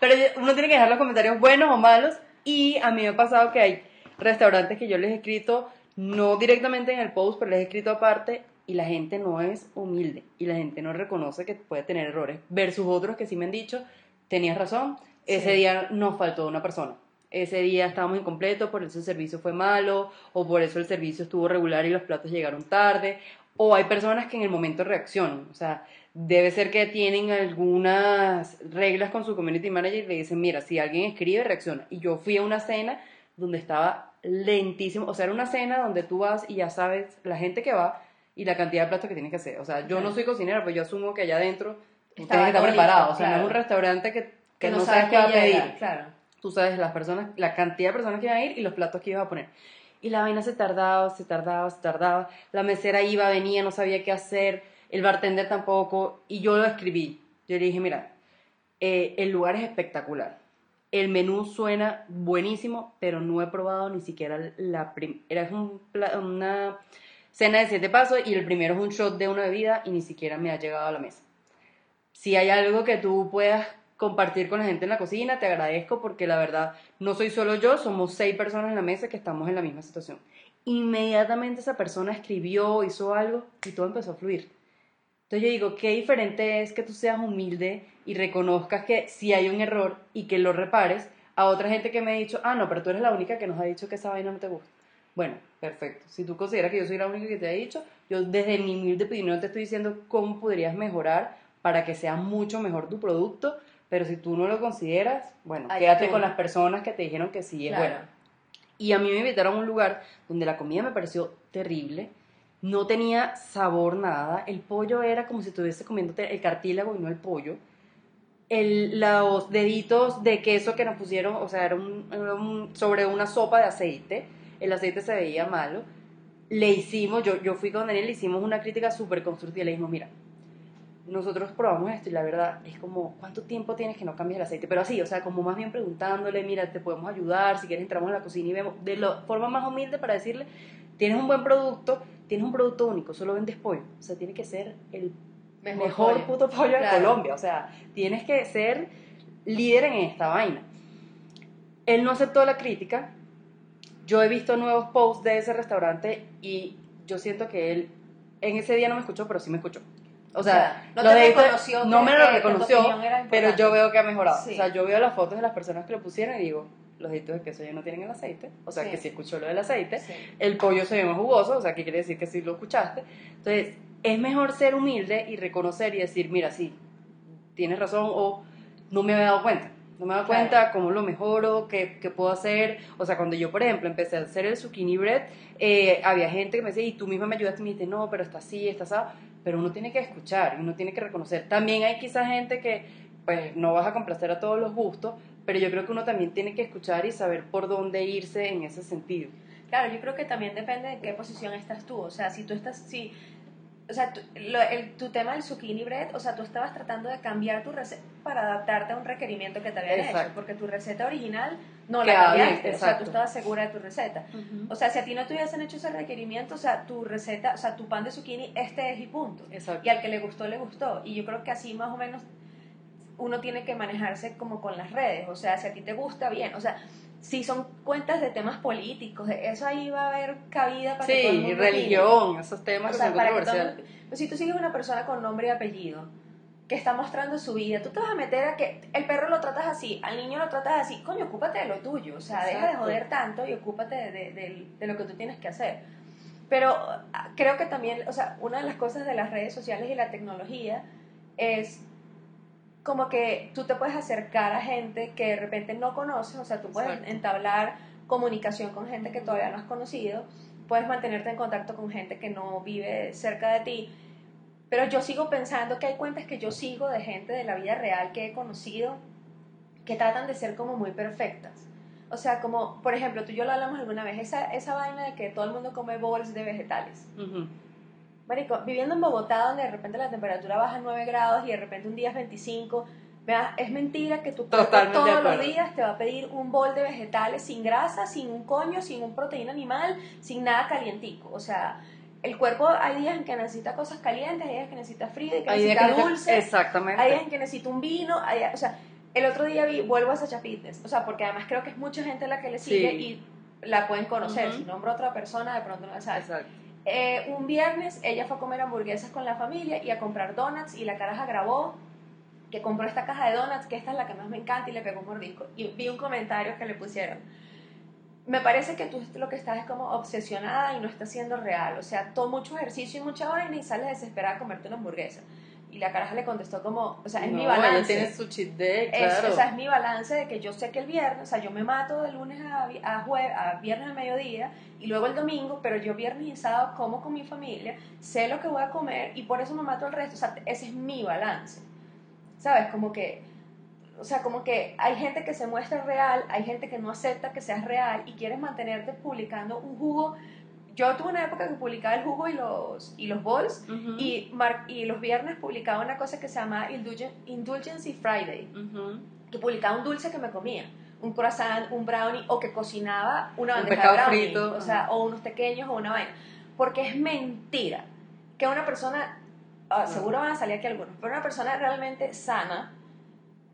A: Pero uno tiene que dejar los comentarios buenos o malos. Y a mí me ha pasado que hay restaurantes que yo les he escrito, no directamente en el post, pero les he escrito aparte. Y la gente no es humilde. Y la gente no reconoce que puede tener errores. Versus otros que sí me han dicho, tenías razón, ese día nos faltó una persona. Ese día estábamos incompletos, por eso el servicio fue malo, o por eso el servicio estuvo regular y los platos llegaron tarde. O hay personas que en el momento reaccionan. O sea, debe ser que tienen algunas reglas con su community manager y le dicen, mira, si alguien escribe, reacciona. Y yo fui a una cena donde estaba lentísimo. O sea, era una cena donde tú vas y ya sabes la gente que va y la cantidad de platos que tienes que hacer. O sea, yo no soy cocinera, pero yo asumo que allá adentro tienes que estar preparado. o sea, no
B: claro.
A: es un restaurante que, que no, sabes qué va a pedir
B: Claro.
A: tú sabes las personas, la cantidad de personas que iban a ir y los platos que ibas a poner. Y la vaina se tardaba, se tardaba, se tardaba. La mesera iba, venía, no sabía qué hacer. El bartender tampoco. Y yo lo escribí. Yo le dije, mira, eh, el lugar es espectacular. El menú suena buenísimo, pero no he probado ni siquiera la primera. Era un una cena de siete pasos y el primero es un shot de una bebida y ni siquiera me ha llegado a la mesa si hay algo que tú puedas compartir con la gente en la cocina, te agradezco porque la verdad no soy solo yo, somos seis personas en la mesa que estamos en la misma situación. Inmediatamente esa persona escribió, hizo algo y todo empezó a fluir. Entonces yo digo, qué diferente es que tú seas humilde y reconozcas que si hay un error y que lo repares a otra gente que me ha dicho, ah, no, pero tú eres la única que nos ha dicho que esa vaina no te gusta. Bueno, perfecto. Si tú consideras que yo soy la única que te ha dicho, yo desde mi humilde opinión te estoy diciendo cómo podrías mejorar para que sea mucho mejor tu producto, pero si tú no lo consideras, bueno, quédate
B: tú.
A: con las personas que te dijeron que sí es
B: Claro.
A: bueno. Y a mí me invitaron a un lugar donde la comida me pareció terrible, no tenía sabor nada, el pollo era como si estuviese comiéndote el cartílago y no el pollo. El, los deditos de queso que nos pusieron, o sea, era, un- era un- sobre una sopa de aceite, el aceite se veía malo. Le hicimos, yo, yo fui con Daniel, le hicimos una crítica súper constructiva, le dijimos, mira, nosotros probamos esto y la verdad es como, ¿cuánto tiempo tienes que no cambies el aceite? Pero así, o sea, como más bien preguntándole, mira, te podemos ayudar, si quieres entramos en la cocina y vemos, de la forma más humilde para decirle, tienes un buen producto, tienes un producto único, solo vendes pollo, o sea, tiene que ser el mejor,
B: pollo.
A: puto pollo de. Colombia, o sea, tienes que ser líder en esta vaina. Él no aceptó la crítica, yo he visto nuevos posts de ese restaurante y yo siento que él en ese día no me escuchó, pero sí me escuchó. O sea,
B: no
A: lo
B: te
A: de esto-
B: reconoció
A: no
B: que-
A: me lo
B: tu
A: reconoció, pero yo veo que ha mejorado.
B: Sí.
A: O sea, yo veo las fotos de las personas que lo pusieron y digo, los deditos de queso ya no tienen el aceite, o sea,
B: Sí.
A: que sí escuchó lo del aceite.
B: Sí.
A: El pollo se ve más jugoso, o sea, que quiere decir que sí lo escuchaste. Entonces, es mejor ser humilde y reconocer y decir, mira, sí, tienes razón o no me había dado cuenta. No me dado
B: Claro.
A: cuenta cómo lo mejoro, qué, qué puedo hacer. O sea, cuando yo, por ejemplo, empecé a hacer el zucchini bread, eh, había gente que me decía, y tú misma me ayudaste y me dijiste, no, pero está así, está así. Pero uno tiene que escuchar uno tiene que reconocer. También hay quizá gente que, pues, no vas a complacer a todos los gustos, pero yo creo que uno también tiene que escuchar y saber por dónde irse en ese sentido.
B: Claro, yo creo que también depende de qué posición estás tú. O sea, si tú estás, si, o sea, tu, lo- el- tu tema del zucchini bread, o sea, tú estabas tratando de cambiar tu receta para adaptarte a un requerimiento que te habían
A: Exacto.
B: hecho, porque tu receta original no la
A: Quedaba bien,
B: cambiaste, o sea, tú estabas segura de tu receta. O sea, si a ti no te hubiesen hecho ese requerimiento, o sea, tu receta, o sea, tu pan de zucchini, este es y punto.
A: Exacto.
B: Y al que le gustó, le gustó. Y yo creo que así más o menos uno tiene que manejarse como con las redes. O sea, si a ti te gusta, bien. O sea, si son cuentas de temas políticos, eso ahí va a haber cabida para que todo el
A: Sí,
B: mundo opine.
A: religión, esos temas
B: O
A: que
B: sea, que
A: controversiales.
B: mundo- pues si tú sigues una persona con nombre y apellido que está mostrando su vida, tú te vas a meter a que el perro lo tratas así, al niño lo tratas así, coño, ocúpate de lo tuyo, o sea, deja de joder tanto y ocúpate de, de- de- de lo que tú tienes que hacer. Pero ah, creo que también, o sea, una de las cosas de las redes sociales y la tecnología es como que tú te puedes acercar a gente que de repente no conoces, o sea, tú puedes
A: Exacto.
B: entablar comunicación con gente que todavía no has conocido, puedes mantenerte en contacto con gente que no vive cerca de ti, pero yo sigo pensando que hay cuentas que yo sigo de gente de la vida real que he conocido que tratan de ser como muy perfectas. O sea, como, por ejemplo, tú y yo lo hablamos alguna vez, esa, esa vaina de que todo el mundo come bowls de vegetales.
A: Ujú.
B: Marico, viviendo en Bogotá, donde de repente la temperatura baja a 9 grados y de repente un día es 25, vea, es mentira que tu cuerpo
A: Totalmente
B: todos los días te va a pedir un bol de vegetales sin grasa, sin un coño, sin un proteína animal, sin nada calientico. O sea, el cuerpo hay días en que necesita cosas calientes, hay días que necesita frío, hay que
A: Hay
B: necesita
A: que-
B: dulce,
A: Exactamente.
B: hay días en que necesita un vino, hay, o sea, el otro día vi, vuelvo a Sacha Fitness, o sea, porque además creo que es mucha gente la que le sigue
A: Sí.
B: y la pueden conocer. Si nombro a otra persona, de pronto no la sabe.
A: Exacto.
B: Eh, un viernes ella fue a comer hamburguesas con la familia y a comprar donuts y la caraja grabó que compró esta caja de donuts, que esta es la que más me encanta y le pegó mordisco. Y vi un comentario que le pusieron. Me parece que tú lo que estás es como obsesionada y no está siendo real. O sea, todo mucho ejercicio y mucha vaina y sales desesperada a comerte una hamburguesa. Y la caraja le contestó como, o sea, es
A: no,
B: mi balance.
A: Ella tiene su cheat day,
B: Es-
A: claro.
B: o sea, es mi balance de que yo sé que el viernes, o sea, yo me mato de lunes a, a, jue- a viernes al mediodía y luego el domingo, pero yo viernes y sábado como con mi familia, sé lo que voy a comer y por eso me mato el resto. O sea, ese es mi balance. ¿Sabes? Como que, o sea, como que hay gente que se muestra real, hay gente que no acepta que seas real y quieres mantenerte publicando un jugo. Yo tuve una época que publicaba el jugo y los, y los bols
A: Ujú.
B: y, mar- y los viernes publicaba una cosa que se llama Indulgen- Indulgency Friday, que publicaba un dulce que me comía, un croissant, un brownie, o que cocinaba una
A: Un
B: bandeja de
A: pescado
B: brownie,
A: frito,
B: o sea, o unos pequeños o una vaina. Porque es mentira que una persona, ah, seguro van a salir aquí algunos, pero una persona realmente sana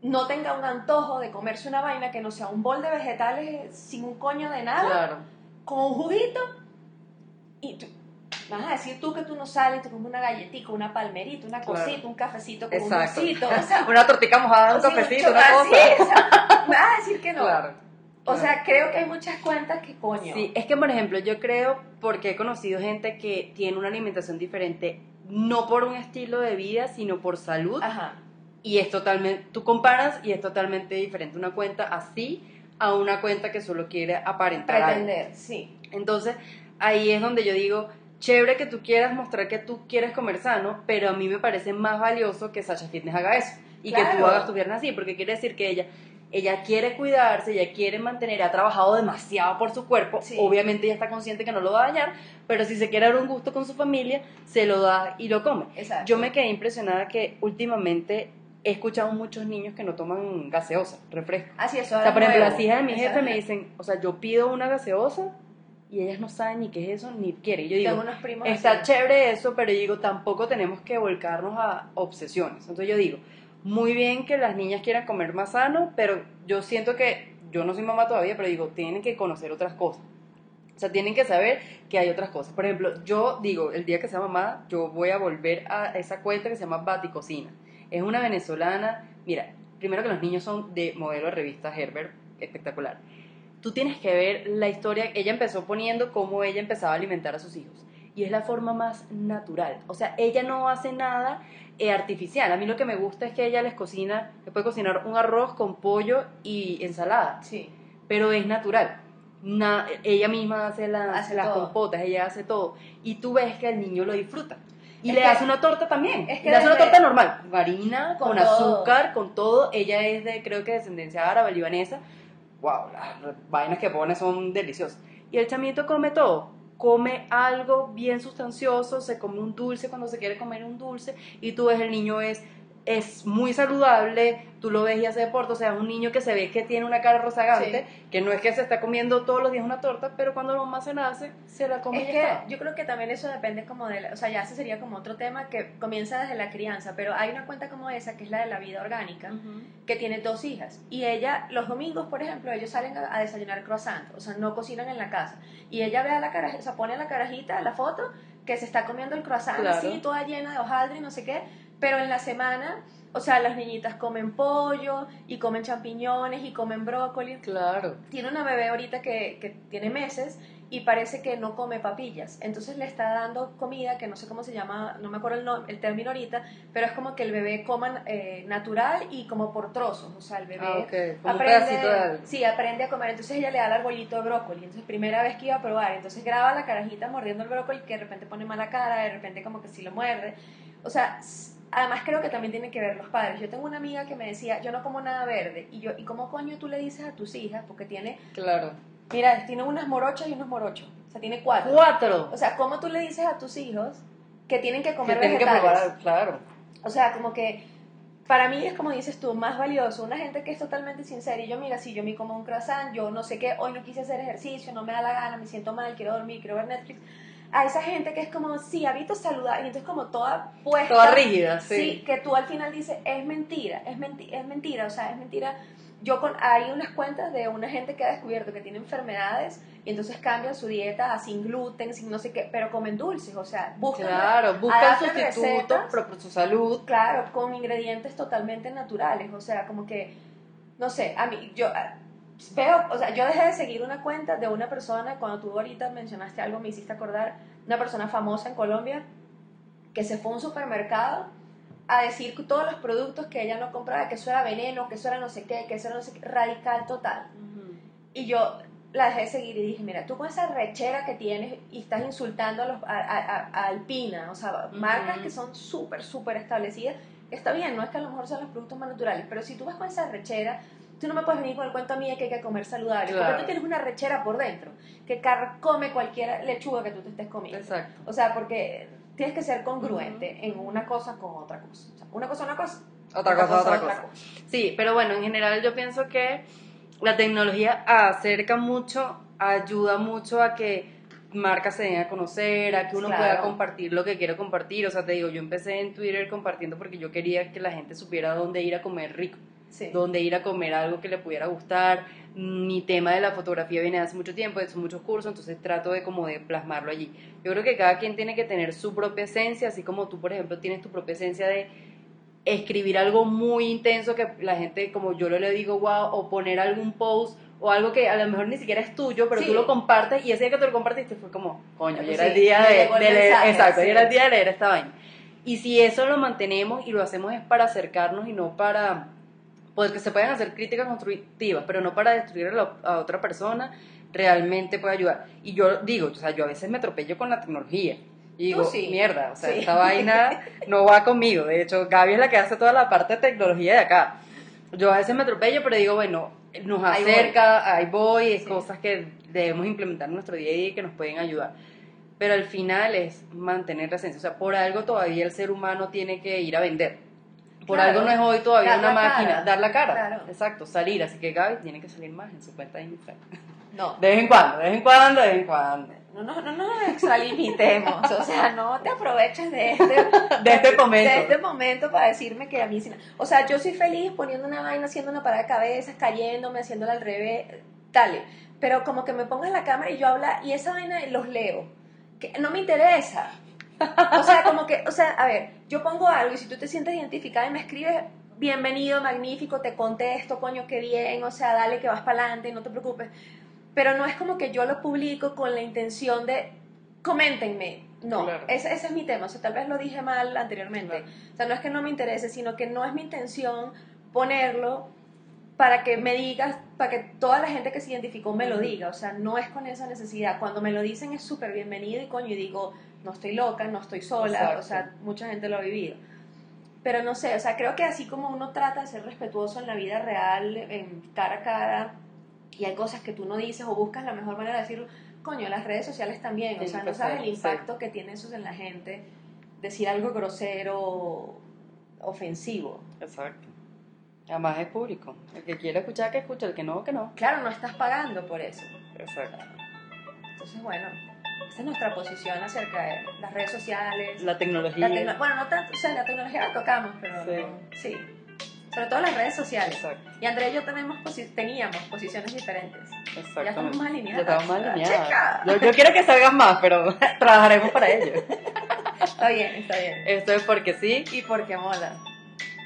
B: no tenga un antojo de comerse una vaina que no sea un bol de vegetales sin un coño de nada,
A: Claro.
B: con un juguito y tú, vas a decir tú que tú no sales y te comes una galletita, una palmerita, una
A: Claro.
B: cosita, un cafecito con
A: Exacto.
B: un besito, o sea,
A: Una tortica mojada, un cafecito,
B: cho-
A: una cosa.
B: o sea, me vas a decir que no.
A: Claro.
B: O sea, creo que hay muchas cuentas que coño.
A: Sí, es que por ejemplo, yo creo, porque he conocido gente que tiene una alimentación diferente, no por un estilo de vida, sino por salud,
B: Ajá.
A: y es totalmente, tú comparas y es totalmente diferente una cuenta así a una cuenta que solo quiere aparentar algo.
B: Pretender, sí.
A: Entonces, ahí es donde yo digo, chévere que tú quieras mostrar que tú quieres comer sano, pero a mí me parece más valioso que Sasha Fitness haga eso y que tú hagas tu pierna así, porque quiere decir que ella ella quiere cuidarse, ella quiere mantener, ha trabajado demasiado por su cuerpo,
B: Sí.
A: obviamente ella está consciente que no lo va a dañar, pero si se quiere dar un gusto con su familia, se lo da y lo come.
B: Exacto.
A: Yo me quedé impresionada que últimamente he escuchado muchos niños que no toman gaseosa, refresco.
B: Así es,
A: O sea, por ejemplo, las hijas de mi jefe me dicen, o sea, yo pido una gaseosa y ellas no saben ni qué es eso, ni quieren. Yo digo,
B: unos primos
A: está
B: así.
A: chévere eso, pero yo digo, tampoco tenemos que volcarnos a obsesiones. Entonces yo digo, muy bien que las niñas quieran comer más sano, pero yo siento que, yo no soy mamá todavía, pero digo, tienen que conocer otras cosas. O sea, tienen que saber que hay otras cosas. Por ejemplo, yo digo, el día que sea mamá, yo voy a volver a esa cuenta que se llama Baticocina. Es una venezolana. Mira, primero que los niños son de modelo de revista Herbert, espectacular. Tú tienes que ver la historia. Ella empezó poniendo cómo ella empezaba a alimentar a sus hijos. Y es la forma más natural. O sea, ella no hace nada eh, artificial. A mí lo que me gusta es que ella les cocina, le puede cocinar un arroz con pollo y ensalada
B: Sí.
A: pero es natural. Na- ella misma hace, las
B: Hace
A: las
B: todo.
A: compotas, ella hace todo. Y tú ves que el niño lo disfruta. Y
B: Es
A: le hace una torta también.
B: es
A: y le hace una torta normal. Harina,
B: Con
A: con, azúcar, con todo. Ella es de, creo que, descendencia árabe, libanesa. Wow, las vainas que pone son deliciosas. Y el chamito come todo. Come algo bien sustancioso, se come un dulce cuando se quiere comer un dulce. Y tú ves el niño es es muy saludable, tú lo ves y hace deporte, o sea, es un niño que se ve que tiene una cara rozagante, que no es que se está comiendo todos los días una torta, pero cuando la mamá se nace, se la come
B: Es
A: y
B: que
A: está.
B: yo creo que también eso depende como de, la- o sea, ya ese sería como otro tema que comienza desde la crianza, pero hay una cuenta como esa que es la de la vida orgánica, que tiene dos hijas y ella los domingos, por ejemplo, ellos salen a, a desayunar croissant, o sea, no cocinan en la casa y ella ve a la carajita, o sea, pone a la carajita la foto que se está comiendo el croissant
A: Claro.
B: así, toda llena de hojaldre y no sé qué, pero en la semana, o sea, las niñitas comen pollo y comen champiñones y comen brócoli
A: Claro.
B: tiene una bebé ahorita que, que tiene meses y parece que no come papillas. Entonces le está dando comida que no sé cómo se llama, no me acuerdo el, nom- el término ahorita, pero es como que el bebé coma eh, natural y como por trozos. O sea, el bebé
A: Ah, como un
B: aprende,
A: pedacito de algo.
B: sí, aprende a comer. Entonces ella le da el arbolito de brócoli. Entonces, primera vez que iba a probar. Entonces graba la carajita mordiendo el brócoli que de repente pone mala cara, de repente como que sí lo muerde. O sea, además creo que también tiene que ver los padres. Yo tengo una amiga que me decía, yo no como nada verde. Y yo, ¿y cómo coño tú le dices a tus hijas? Porque tiene
A: Claro.
B: Mira, tiene unas morochas y unos morochos. O sea, tiene cuatro.
A: Cuatro.
B: O sea, ¿cómo tú le dices a tus hijos que tienen que comer
A: Que tienen que probar, claro.
B: O sea, como que para mí es como dices tú, más valioso una gente que es totalmente sincera y yo, mira, si yo me como un croissant, yo no sé qué, hoy no quise hacer ejercicio, no me da la gana, me siento mal, quiero dormir, quiero ver Netflix. A esa gente que es como, sí, hábitos saludables, y entonces como toda puesta.
A: Toda rígida, sí.
B: Sí, que tú al final dices, es mentira, es, menti es mentira, o sea, es mentira. Yo con, hay unas cuentas de una gente que ha descubierto que tiene enfermedades y entonces cambian su dieta a sin gluten, sin no sé qué, pero comen dulces, o sea, buscan
A: Claro, buscan sustitutos por su salud.
B: Claro, con ingredientes totalmente naturales, o sea, como que, no sé, a mí, yo ah, veo, o sea, yo dejé de seguir una cuenta de una persona, cuando tú ahorita mencionaste algo, me hiciste acordar, una persona famosa en Colombia, que se fue a un supermercado a decir todos los productos que ella no compraba, que eso era veneno, que eso era no sé qué, que eso era no sé qué, radical total. Y yo la dejé de seguir y dije, mira, tú con esa rechera que tienes y estás insultando a, los, a, a- a Alpina, o sea, marcas que son súper, súper establecidas, está bien, no es que a lo mejor sean los productos más naturales, pero si tú vas con esa rechera, tú no me puedes venir con el cuento a mí de que hay que comer saludable,
A: Claro.
B: porque tú tienes una rechera por dentro, que carcome cualquier lechuga que tú te estés comiendo.
A: Exacto.
B: O sea, porque tienes que ser congruente en una cosa con otra cosa. O sea, una cosa una cosa,
A: Otra cosa, otra cosa. Sí, pero bueno, en general yo pienso que la tecnología acerca mucho, ayuda mucho a que marcas se den a conocer, a que uno
B: Claro.
A: pueda compartir lo que quiere compartir. O sea, te digo, yo empecé en Twitter compartiendo porque yo quería que la gente supiera dónde ir a comer rico,
B: Sí.
A: dónde ir a comer algo que le pudiera gustar. Mi tema de la fotografía viene de hace mucho tiempo, he hecho muchos cursos, entonces trato de como de plasmarlo allí. Yo creo que cada quien tiene que tener su propia esencia, así como tú, por ejemplo, tienes tu propia esencia de escribir algo muy intenso que la gente, como yo le digo, wow, o poner algún post o algo que a lo mejor ni siquiera es tuyo, pero
B: Sí.
A: tú lo compartes y ese día que tú lo compartiste fue como, coño, ya era el
B: Sí,
A: día de, leer,
B: mensaje,
A: exacto,
B: sí.
A: era el día de leer esta vaina. Y si eso lo mantenemos y lo hacemos es para acercarnos y no para, pues que se puedan hacer críticas constructivas, pero no para destruir a, la- a otra persona, realmente puede ayudar. Y yo digo, o sea, yo a veces me atropello con la tecnología. Y digo,
B: sí.
A: mierda, o sea,
B: Sí.
A: esta vaina no va conmigo. De hecho, Gaby es la que hace toda la parte de tecnología de acá. Yo a veces me atropello, pero digo, bueno, nos acerca, ahí voy, es
B: Sí.
A: cosas que debemos implementar en nuestro día a día y que nos pueden ayudar. Pero al final es mantener la esencia. O sea, por algo todavía el ser humano tiene que ir a vender. Por
B: Claro.
A: algo no es hoy todavía
B: Dar
A: una máquina,
B: cara.
A: dar la cara.
B: Claro.
A: Exacto, salir. Así que Gaby tiene que salir más en su cuenta de Instagram.
B: No.
A: De vez en cuando, de vez en cuando, de vez en cuando.
B: No, no, no nos extralimitemos, o sea, no te aproveches de este,
A: De este momento.
B: de este momento para decirme que a mí sí. O sea, yo soy feliz poniendo una vaina, haciendo una parada de cabezas, cayéndome, haciéndola al revés, dale. Pero como que me pongas la cámara y yo habla y esa vaina los leo. Que no me interesa. O sea, como que, o sea, a ver, yo pongo algo y si tú te sientes identificada y me escribes, bienvenido, magnífico, te contesto, coño, qué bien, o sea, dale que vas para adelante, no te preocupes. Pero no es como que yo lo publico con la intención de, coméntenme. No,
A: Claro.
B: ese, ese es mi tema. O sea, tal vez lo dije mal anteriormente.
A: Claro.
B: O sea, no es que no me interese, sino que no es mi intención ponerlo para que me digas, para que toda la gente que se identificó me lo diga. O sea, no es con esa necesidad. Cuando me lo dicen es súper bienvenido y coño, y digo, no estoy loca, no estoy sola.
A: Exacto.
B: O sea, mucha gente lo ha vivido. Pero no sé, o sea, creo que así como uno trata de ser respetuoso en la vida real, en cara a cara, y hay cosas que tú no dices o buscas la mejor manera de decirlo, coño, las redes sociales también, o sea, no sabes el
A: sí.
B: impacto que tiene eso en la gente, decir algo grosero, ofensivo.
A: Exacto. Además es público. El que quiere escuchar, que escucha. El que no, que no.
B: Claro, no estás pagando por eso.
A: Exacto.
B: Entonces, bueno, esa es nuestra posición acerca de las redes sociales.
A: La tecnología.
B: la tecno- bueno, no tanto, o sea, la tecnología la tocamos, pero
A: Sí.
B: no- sí. Sobre todo las redes sociales.
A: Exacto.
B: Y Andrea y yo tenemos posi- teníamos posiciones diferentes.
A: Exactamente.
B: Ya estamos más alineadas.
A: Ya estamos más
B: Ah,
A: alineadas. Yo, yo quiero que salgan más, pero trabajaremos para ello.
B: Está bien, está bien.
A: Esto es porque sí.
B: Y porque mola.